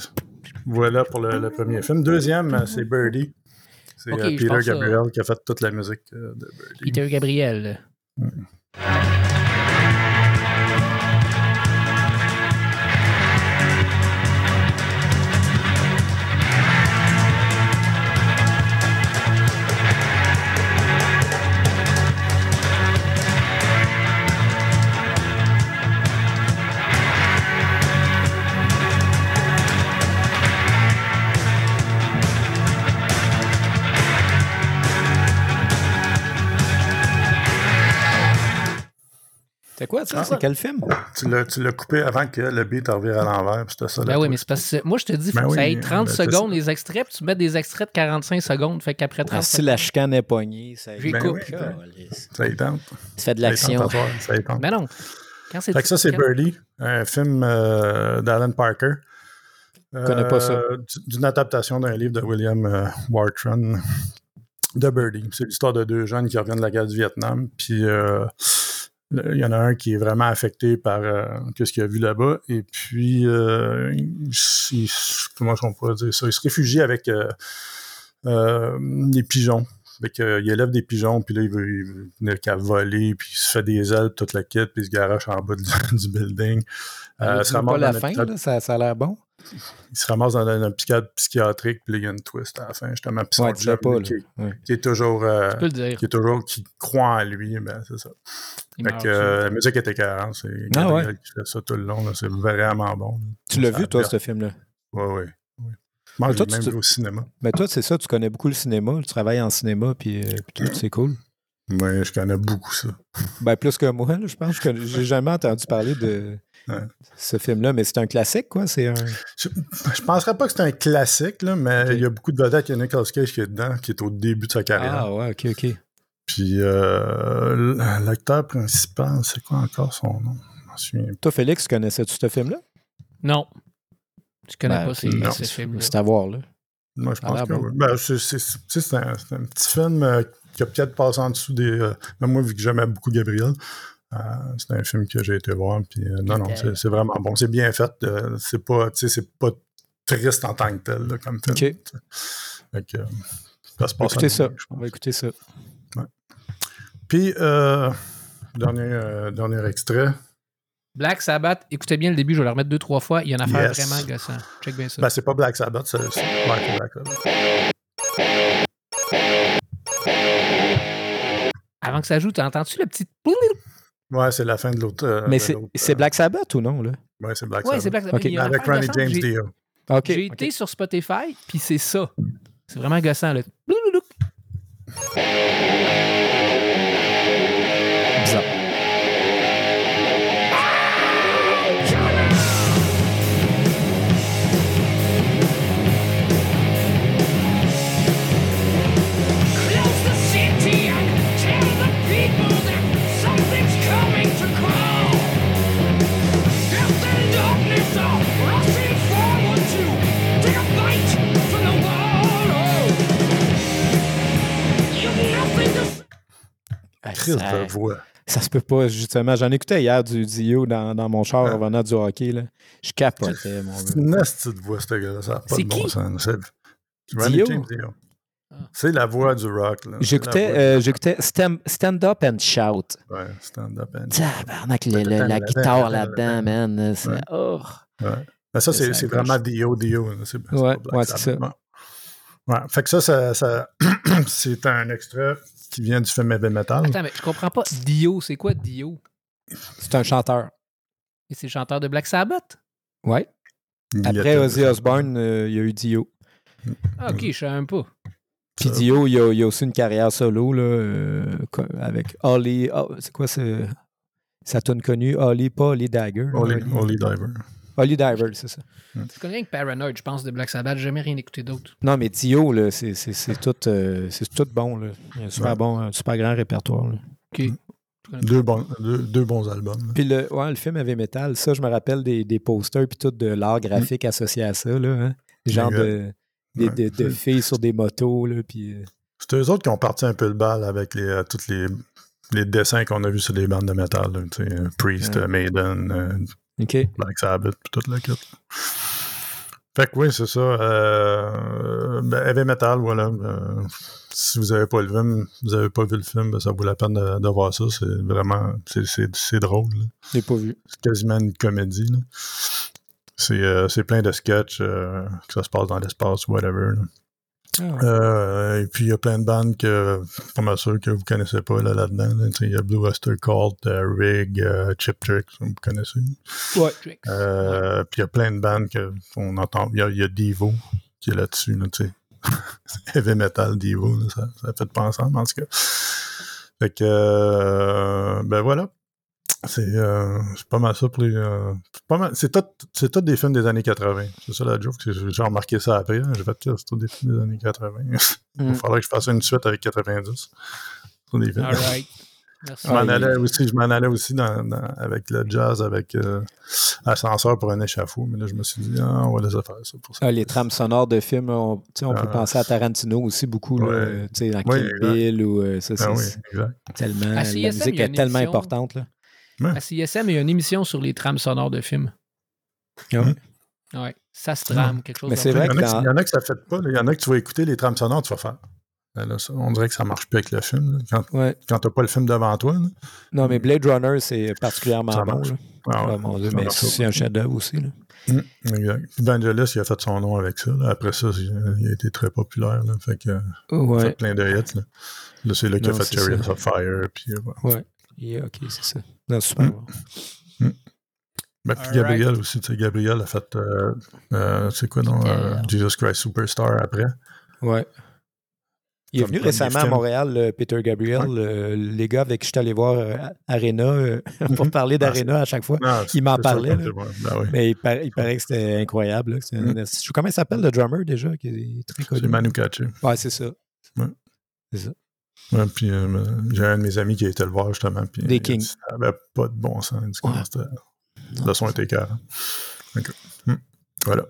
voilà pour le, le premier film. Deuxième, c'est Birdie. C'est euh, Peter Gabriel qui a fait toute la musique euh, de Birdie. Peter Gabriel. C'est quoi ça? Ah. C'est quel film? Tu l'as, tu l'as coupé avant que le beat revire à l'envers, puis c'était ça. Ben oui, mais c'est parce que moi, je te dis, faut Ben que ça oui, ait 30 ben, secondes les extraits, puis tu mets des extraits de 45 secondes. Fait qu'après 30 Ah, si la chicane est poignée, ça Ben coupe. oui, Calisse. Ça y tente. Tu fais de Ça y l'action. Ça y tente. Mais non. Quand c'est Fait que ça, c'est quand- Birdie, un film euh, d'Alan Parker. Je connais pas ça. D'une adaptation d'un livre de William euh, Wartron de Birdie. C'est l'histoire de deux jeunes qui reviennent de la guerre du Vietnam. Puis euh, il y en a un qui est vraiment affecté par euh, ce qu'il a vu là-bas. Et puis, euh, il, comment on pourrait dire ça? Il se réfugie avec euh, euh, des pigeons. Fait que, euh, il élève des pigeons, puis là, il veut, il veut venir qu'à voler, puis il se fait des ailes, toute la quête, puis il se garoche en bas du, du building. Euh, Euh, dis-moi ramasse pas la fin, là, ça, ça a l'air bon. Il se ramasse dans un, psychiatre psychiatrique, puis là, il y a une twist à la fin, justement. Puis Ouais, pas, qui, là. Ouais. qui est toujours... euh, Tu peux le dire. qui est toujours... qui croit en lui, ben c'est ça. Fait que euh, la musique est écœurante, c'est Ah Gabriel ouais. qui fait ça tout le long, là, c'est vraiment bon. Tu l'as vu, toi, ce film-là? Oui, oui. oui. Moi, Mais je l'ai même tu- au cinéma. Mais toi, c'est ça, tu connais beaucoup le cinéma, tu travailles en cinéma, puis, euh, puis tout, c'est cool. Oui, je connais beaucoup ça. Ben, plus que moi, là, je pense que j'ai jamais entendu parler de Ouais. ce film-là, mais c'est un classique, quoi. C'est un. Je, je penserais pas que c'est un classique, là, mais il y a beaucoup de vedettes. Il y a Nicolas Cage qui est dedans, qui est au début de sa carrière. Ah, ouais, ok, ok. Puis euh, l'acteur principal, c'est quoi encore son nom? Je m'en souviens Toi, Félix, connaissais-tu ce film-là? Non. Je connais Ben, pas ces, non. ces films-là. C'est à voir, là. Moi, je Ah, pense là, que oui. Ben, c'est, c'est- c'est- tu sais, c'est un, petit film euh, qui a peut-être passé en dessous des. euh, même moi, vu que j'aimais beaucoup Gabriel, euh, c'est un film que j'ai été voir. Puis, euh, non, non, c'est, c'est vraiment bon. C'est bien fait. euh, c'est pas, tu sais, c'est pas triste en tant que tel, là, comme film. Ok. Fait que, euh, ça se passe Écoutez à ça. On va écouter ça. Puis, euh, dernier, euh, dernier extrait. Black Sabbath, écoutez bien le début, je vais le remettre deux, trois fois. Il y a une affaire Yes. vraiment gossant. Check bien ça. Ben, c'est pas Black Sabbath, c'est, ouais, Black Sabbath. Avant que ça joue, t'entends-tu le petit. Ouais, c'est la fin de l'autre. euh, Mais c'est euh, Black Sabbath ou non, là? Ouais, c'est Black Ouais, Black Sabbath. Ok. Il y a une Avec Ronnie. James J'ai- Dio. OK. J'ai été sur Spotify, puis c'est ça. C'est vraiment gossant, là. Crise ça, de voix. ça se peut pas, justement. J'en écoutais hier du Dio dans, dans mon char Ah. revenant du hockey, là. Je capotais, mon C'est gars. une nasty de voix, ce gars-là. Ça n'a pas C'est de bon qui? sens. C'est Dio? Dio. C'est la voix du rock. là. C'est J'écoutais, euh, j'écoutais Stand, Stand Up and Shout. Ouais, stand-up. and- Tabarnak, le- le- la guitare là-dedans, man. c'est- Ouais. oh. Ouais. Mais ça, c'est c'est vraiment Dio, Dio. là. C'est c'est Ouais, pas Black ouais, c'est ça. Ouais. Fait que ça, ça, ça- c'est un extrait qui vient du film Heavy Metal. Attends, mais je comprends pas. Dio, c'est quoi Dio? C'est un chanteur. Et c'est le chanteur de Black Sabbath? Ouais. Il Après Ozzy Osbourne, euh, il y a eu Dio. Ah, ok, je savais même pas. Puis Ça- Dio, il y, a, il y a aussi une carrière solo là, euh, avec Holly. oh, c'est quoi ce- sa tune connue? Holly, pas Holly Dagger. Holly- Diver. Holly Diver, c'est ça. Je connais rien que Paranoid, je pense, de Black Sabbath. J'ai jamais rien écouté d'autre. Non, mais c'est, tout, euh, c'est tout bon. Là. Il y a un super Ouais. bon, un super grand répertoire. là. Ok. Deux bons, deux, deux bons albums. Puis le, ouais, le film Heavy Metal, ça, je me rappelle des, des posters puis tout de l'art graphique associé à ça. Là, hein. Genre de, des- Ouais. de, de filles sur des motos. Là, puis, euh, C'est eux autres qui ont parti un peu le bal avec les, euh, tous les, les dessins qu'on a vus sur les bandes de métal. là, tu euh, Priest, Ouais. Maiden, euh, OK. Black Sabbath, puis toute la kit. Fait que oui, c'est ça. Euh, ben, heavy Metal, voilà. Euh, si vous avez pas le film, vous avez pas vu le film, ben, ça vaut la peine de, de voir ça. C'est vraiment, c'est, drôle. Je l'ai pas vu. C'est quasiment une comédie. C'est, euh, c'est plein de sketchs, euh, que ça se passe dans l'espace, whatever. là. Ah ouais. Euh, et puis, il y a plein de bandes que, pas mal sûr que vous connaissez pas là, là-dedans. là. Il y a Blue Oyster Cult, euh, Rig, euh, Chip Trick, vous connaissez. Ouais. Tricks. Puis il y a plein de bandes qu'on entend. Il y a, il y a Devo qui est là-dessus, là. Heavy Metal, Devo, là, ça, ça fait pas ensemble, en tout cas. Fait que, ben voilà. C'est euh, c'est pas mal ça pour les. euh, c'est pas mal- c'est tout, c'est tout des films des années 80. C'est ça la joke. J'ai remarqué ça après. hein. J'ai fait que c'est tout des films des années 80. Il Mm. faudrait que je fasse une suite avec 90. C'est des films. All right. Merci. Je m'en allais aussi, je m'en allais aussi dans, dans- avec le jazz, avec euh, Ascenseur pour un échafaud, mais là, je me suis dit, ah, on va laisser faire ça pour ça. Ah, les trames sonores de films, on, tu sais, on peut Ah. penser à Tarantino aussi beaucoup, là, Ouais. tu sais, dans Oui, Kill. Bill ou euh, ça, c'est Ah oui, tellement. La musique est tellement importante. Là. À CSM, il y a une émission sur les trames sonores de films. Ouais? Ouais. Ça se trame, quelque chose Mais c'est vrai Il y, en que a qui- dans- il y en a que ça fait pas. là. Il y en a que tu vas écouter les trames sonores, tu vas faire. Ben là, ça, on dirait que ça marche plus avec le film. là. Quand, Ouais. quand t'as pas le film devant toi. là. Non, mais Blade Runner, c'est particulièrement Ça bon. Ah ouais. Ah, mon Dieu, Ça mais c'est un chef-d'œuvre aussi. Là. Vangelis, il a fait son nom avec ça. là. Après ça, il il a été très populaire. Là. Fait que, il a fait plein de hits. Là, Là, c'est là qu'il a fait Chariots of Fire. Puis, euh. Ouais. Yeah, ok, c'est ça. Non, super Mm. bon. Ben, puis All Gabriel aussi, tu sais, Gabriel a fait, euh, euh, c'est quoi, non, euh. Jesus Christ Superstar après. Ouais. Il est venu récemment à. Montréal, le Peter Gabriel, euh, les gars avec qui je suis allé voir euh, Arena, euh, pour parler d'Arena à chaque fois. Non, Il m'en c'est ça parlait, là. Ben oui. Mais il, par- il paraît que c'était incroyable. là. C'est Mm. je- Comment il s'appelle le drummer déjà, qui est très connu? C'est Manu Katché. Ouais, c'est ça. Ouais, puis euh, j'ai un de mes amis qui a été le voir justement. Puis, Des Kings. Ça avait pas de bon sens. Du coup, Ouais. c'était- Le son était carré. Voilà.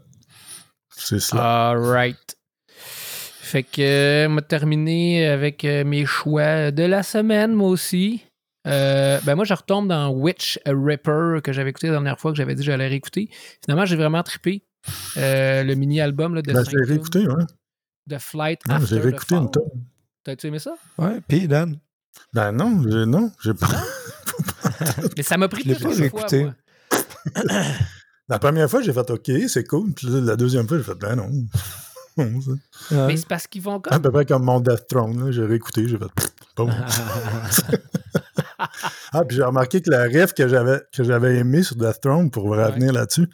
C'est cela. All right. Fait que, euh, on va terminer avec euh, mes choix de la semaine, moi aussi. Euh, ben moi, je retombe dans Witch Ripper que j'avais écouté la dernière fois, que j'avais dit que j'allais réécouter. Finalement, j'ai vraiment trippé. Euh, le mini-album là, de Ben, réécouté, ouais. de Flight After j'ai the réécouté une tonne. T'as-tu aimé ça? Ouais, puis Dan. Ben non, j'ai- non, j'ai pas. Mais ça m'a pris Je pas fois. La première fois, j'ai fait OK, c'est cool. Puis la deuxième fois, j'ai fait Ben non. Ouais. Mais c'est parce qu'ils vont à comme... peu près comme mon Death Throne. là. J'ai réécouté, j'ai fait Bon. Ah, puis j'ai remarqué que la riff que j'avais que j'avais aimé sur Death Throne, pour revenir là-dessus,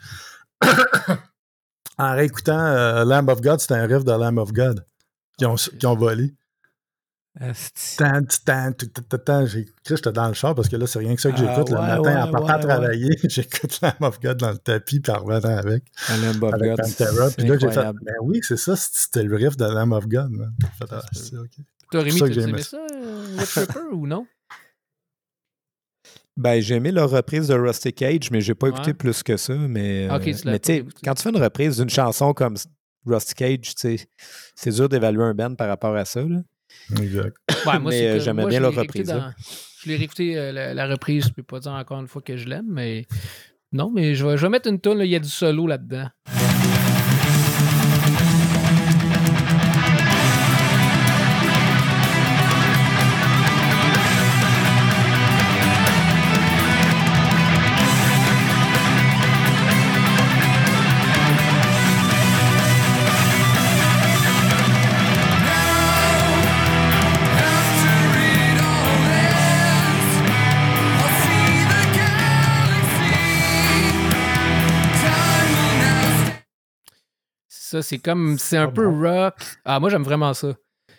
en réécoutant euh, Lamb of God, c'était un riff de Lamb of God qui ont, qui ont volé. J'étais dans le char parce que là, c'est rien que ça que Ah, j'écoute le matin ouais, en partant ouais, travailler. J'écoute Lamb of God dans le tapis puis en revenant avec. Of avec God, Puis là, j'ai fait incroyable. Ben oui, c'est ça, c'était le riff de Lamb of God. ah. Toi, Rémi, j'ai aimé ça, euh, Witch Ripper, ou non? Ben, j'ai aimé leur reprise de Rusty Cage, mais j'ai pas écouté Ouais. plus que ça. Mais, Ok, tu euh, mais tu sais, quand tu fais une reprise d'une chanson comme Rusty Cage, tu sais, c'est dur d'évaluer un band par rapport à ça. Là. Exact. Ouais, moi, Mais, c'est euh, j'aimais bien je leur l'ai réécouté reprise, dans- Je l'ai réécouté, euh, la, la reprise. Je peux pas dire encore une fois que je l'aime, mais non, mais je vais, je vais mettre une tune, il y a du solo là-dedans. Ça, c'est comme. C'est un Ah peu bon? rock. Ah, moi, j'aime vraiment ça.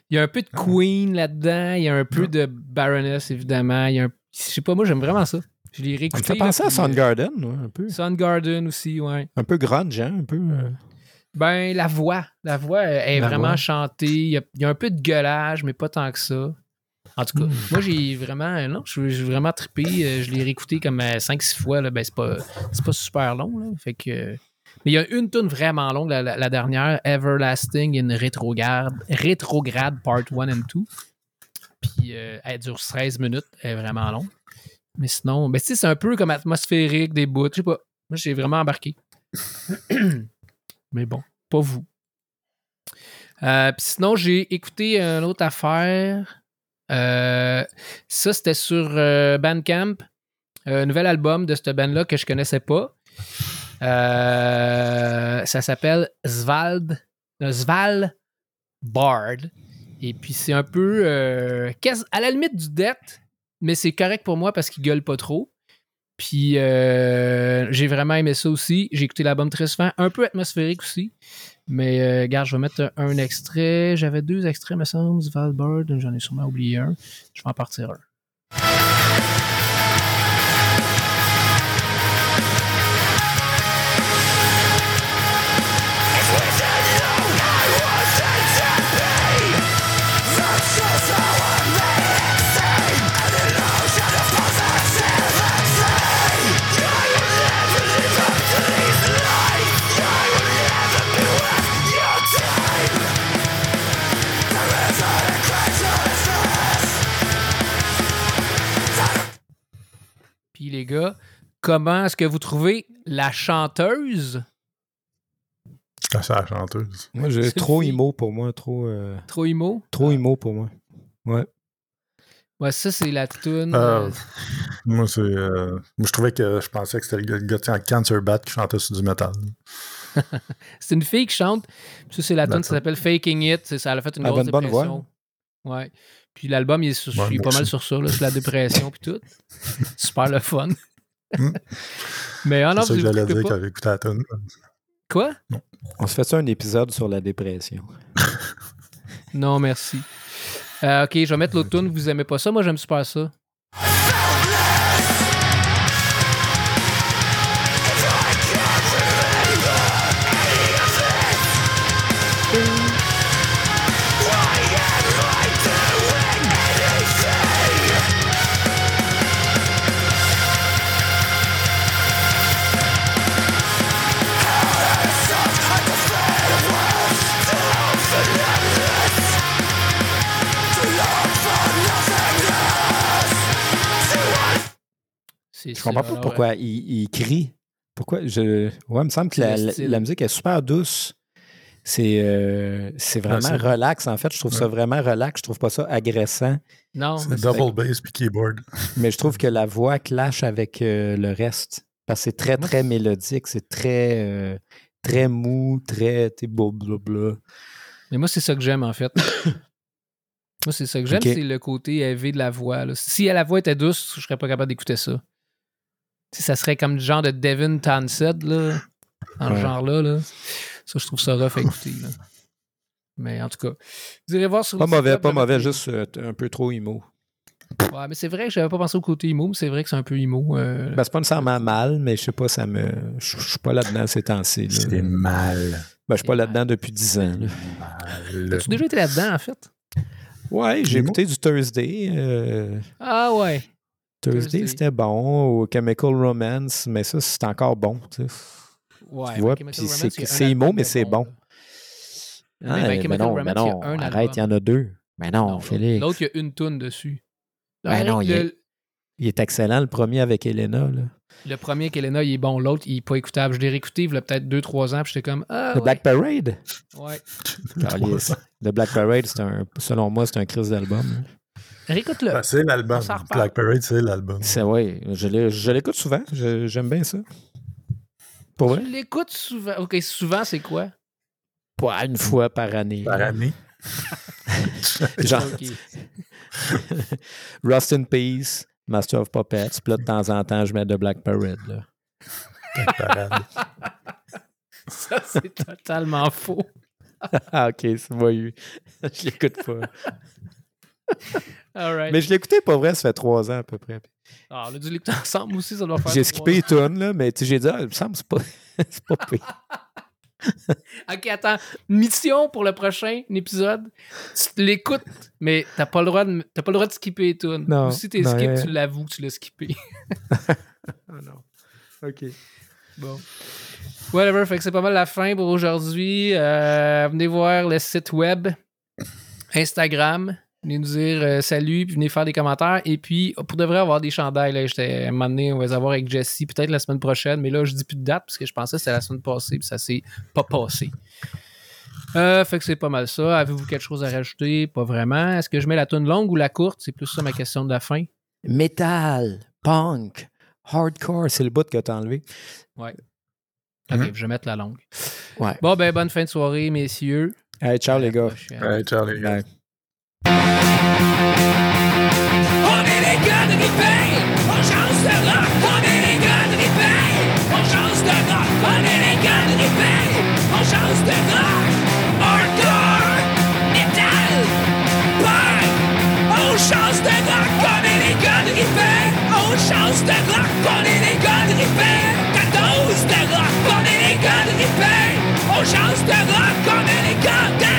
Il y a un peu de Ah. Queen là-dedans. Il y a un peu de Baroness, évidemment. Il y a un. Je sais pas, moi, j'aime vraiment ça. Je l'ai Ça me réécouté. là, penser à puis, Soundgarden, ouais, un peu. euh, Soundgarden aussi, ouais. Un peu grunge, hein, un peu. euh, Ben, la voix. La voix euh, est La vraiment voix. chantée. Il y, a, il y a un peu de gueulage, mais pas tant que ça. En tout cas, Hmm. moi, j'ai vraiment. euh, Non, je- j'ai vraiment trippé. Euh, Je l'ai réécouté comme 5-6 fois. Là. Ben, c'est pas, c'est pas super long. Là. Fait que. Mais il y a une tune vraiment longue, la, dernière, Everlasting in Retrograde, Retrograde Part 1 and 2. Puis euh, elle dure 13 minutes, elle est vraiment longue. Mais sinon, ben, c'est un peu comme atmosphérique, des bouts, je sais pas. Moi, j'ai vraiment embarqué. Mais bon, pas vous. Euh, Puis sinon, j'ai écouté une autre affaire. Euh, ça, c'était sur Bandcamp. Un nouvel album de cette band-là que je connaissais pas. Euh, ça s'appelle Svald. euh. Et puis c'est un peu euh, à la limite du death, mais c'est correct pour moi parce qu'il gueule pas trop. Puis j'ai vraiment aimé ça aussi. J'ai écouté l'album très souvent, un peu atmosphérique aussi. Mais euh, regarde, je vais mettre un, un extrait. J'avais deux extraits, me semble. Svalbard, j'en ai sûrement oublié un. Je vais en partir un. Comment est-ce que vous trouvez la chanteuse? Quand c'est la chanteuse. Moi, j'ai C'est trop emo pour moi, trop, euh, Trop emo? trop emo pour moi. Ouais. Ouais, ça, c'est la tune. Euh, euh, Moi, c'est. euh, moi, je trouvais que je pensais que c'était le gars, en Cancer Bat qui chantait sur du métal. c'est une fille qui chante. Puis ça, c'est la tune qui D'accord. s'appelle Faking It. C'est- Ça elle a fait une Elle grosse bonne voix, dépression. Ouais. Puis l'album, il est, sur- Ouais, il est pas mal sur ça, là, sur la dépression puis tout. Super le fun. Hmm. Mais ah non, c'est ça que j'allais dire quand j'ai écouté la tune. Quoi? On se fait ça un épisode sur la dépression? Non, merci. Euh, ok, je vais mettre l'autre tune. Vous aimez pas ça? Moi, j'aime super ça. Je comprends pas pourquoi il, il crie. Pourquoi? Je. Ouais, il me semble que la, musique est super douce. C'est euh, c'est vraiment relax. En fait, je trouve ça vraiment relax. Je trouve pas ça agressant. Non, C'est double bass puis keyboard. Mais je trouve que la voix clash avec euh, le reste. Parce que c'est très, très mélodique. C'est très, euh, très mou, très. t'es blablabla. Mais moi, c'est ça que j'aime, en fait. moi, c'est ça que j'aime, c'est le côté élevé de la voix. là. Si la voix était douce, je serais pas capable d'écouter ça. Ça serait comme le genre de Devin Townsend, là. Dans le genre-là, là. Ça, je trouve ça rough à écouter, là. Mais en tout cas, vous irez voir sur Pas le site mauvais, pas je vais mauvais, juste euh, un peu trop emo. Ouais, mais c'est vrai que j'avais pas pensé au côté emo, mais c'est vrai que c'est un peu emo. euh. Ben, c'est pas nécessairement mal, mais je sais pas, ça me. Je je suis pas là-dedans ces temps-ci. là. C'est mal. Ben, je suis pas là-dedans depuis 10 ans. là. As-tu déjà été là-dedans, en fait? Ouais, j'ai écouté du Thursday. euh, Ah ouais. Thursday, c'était bon. Ou Chemical Romance, mais ça, c'est encore bon. tu sais. Ouais. Tu vois, c'est- album mais c'est bon. Ah, Mais ben, mais Chemical non, Romance, mais non, arrête, il y en a deux. Mais non, Non, Félix. L'autre, il y a une toune dessus. Ben non, il est- le, Il est excellent, le premier avec Elena. Là. le premier qu'Elena, il est bon. L'autre, il est pas écoutable. Je l'ai réécouté il y a peut-être 2-3 ans, puis j'étais comme Ah, Le ouais. Black Parade? ouais. Le Black Parade, c'est un, selon moi, c'est un crise d'album. Réécoute-le. Ben, c'est l'album. Black Parade, c'est l'album. C'est ouais, je l'écoute souvent. J'aime bien ça. Pour vrai? Tu l'écoutes souvent. Ok, souvent, c'est quoi? Pas une fois par année. Par année. Genre. Rust in Peace, Master of Puppets. Puis là, de temps en temps, je mets de Black Parade. Là. Parade. Ça, c'est totalement faux. Ah, ok, c'est moi. je l'écoute pas. Right. Mais je écouté, pas vrai, ça fait trois ans à peu près. Ah, on a dû l'écouter ensemble aussi, ça doit faire. J'ai skippé les tunes, là, mais tu sais, j'ai dit, ah, il me semble que c'est pas, pas pire. Ok, attends. Mission pour le prochain épisode. Tu l'écoutes, mais t'as pas le droit de, t'as pas le droit de skipper les tunes. Non, Ou si t'es skip, euh, tu l'avoues que tu l'as skippé. Ah non. Ok. Bon. Whatever, fait que c'est pas mal la fin pour aujourd'hui. Euh, venez voir le site web, Instagram. Venez nous dire euh, salut, puis venez faire des commentaires. Et puis, pour de vrai avoir des chandails, là, j'étais à un moment donné, on va les avoir avec Jessie, peut-être la semaine prochaine, mais là, je dis plus de date parce que je pensais que c'était la semaine passée, puis ça s'est pas passé. Euh, fait que c'est pas mal ça. Avez-vous quelque chose à rajouter? Pas vraiment. Est-ce que je mets la tune longue ou la courte? C'est plus ça ma question de la fin. Metal, punk, hardcore, c'est le bout que t'as enlevé. Ok, Mhm. je vais mettre la longue. Ouais. Bon, ben, bonne fin de soirée, messieurs. Hey, ciao les gars. Ouais, ciao, les gars. Bye. On change de rock. Est les gars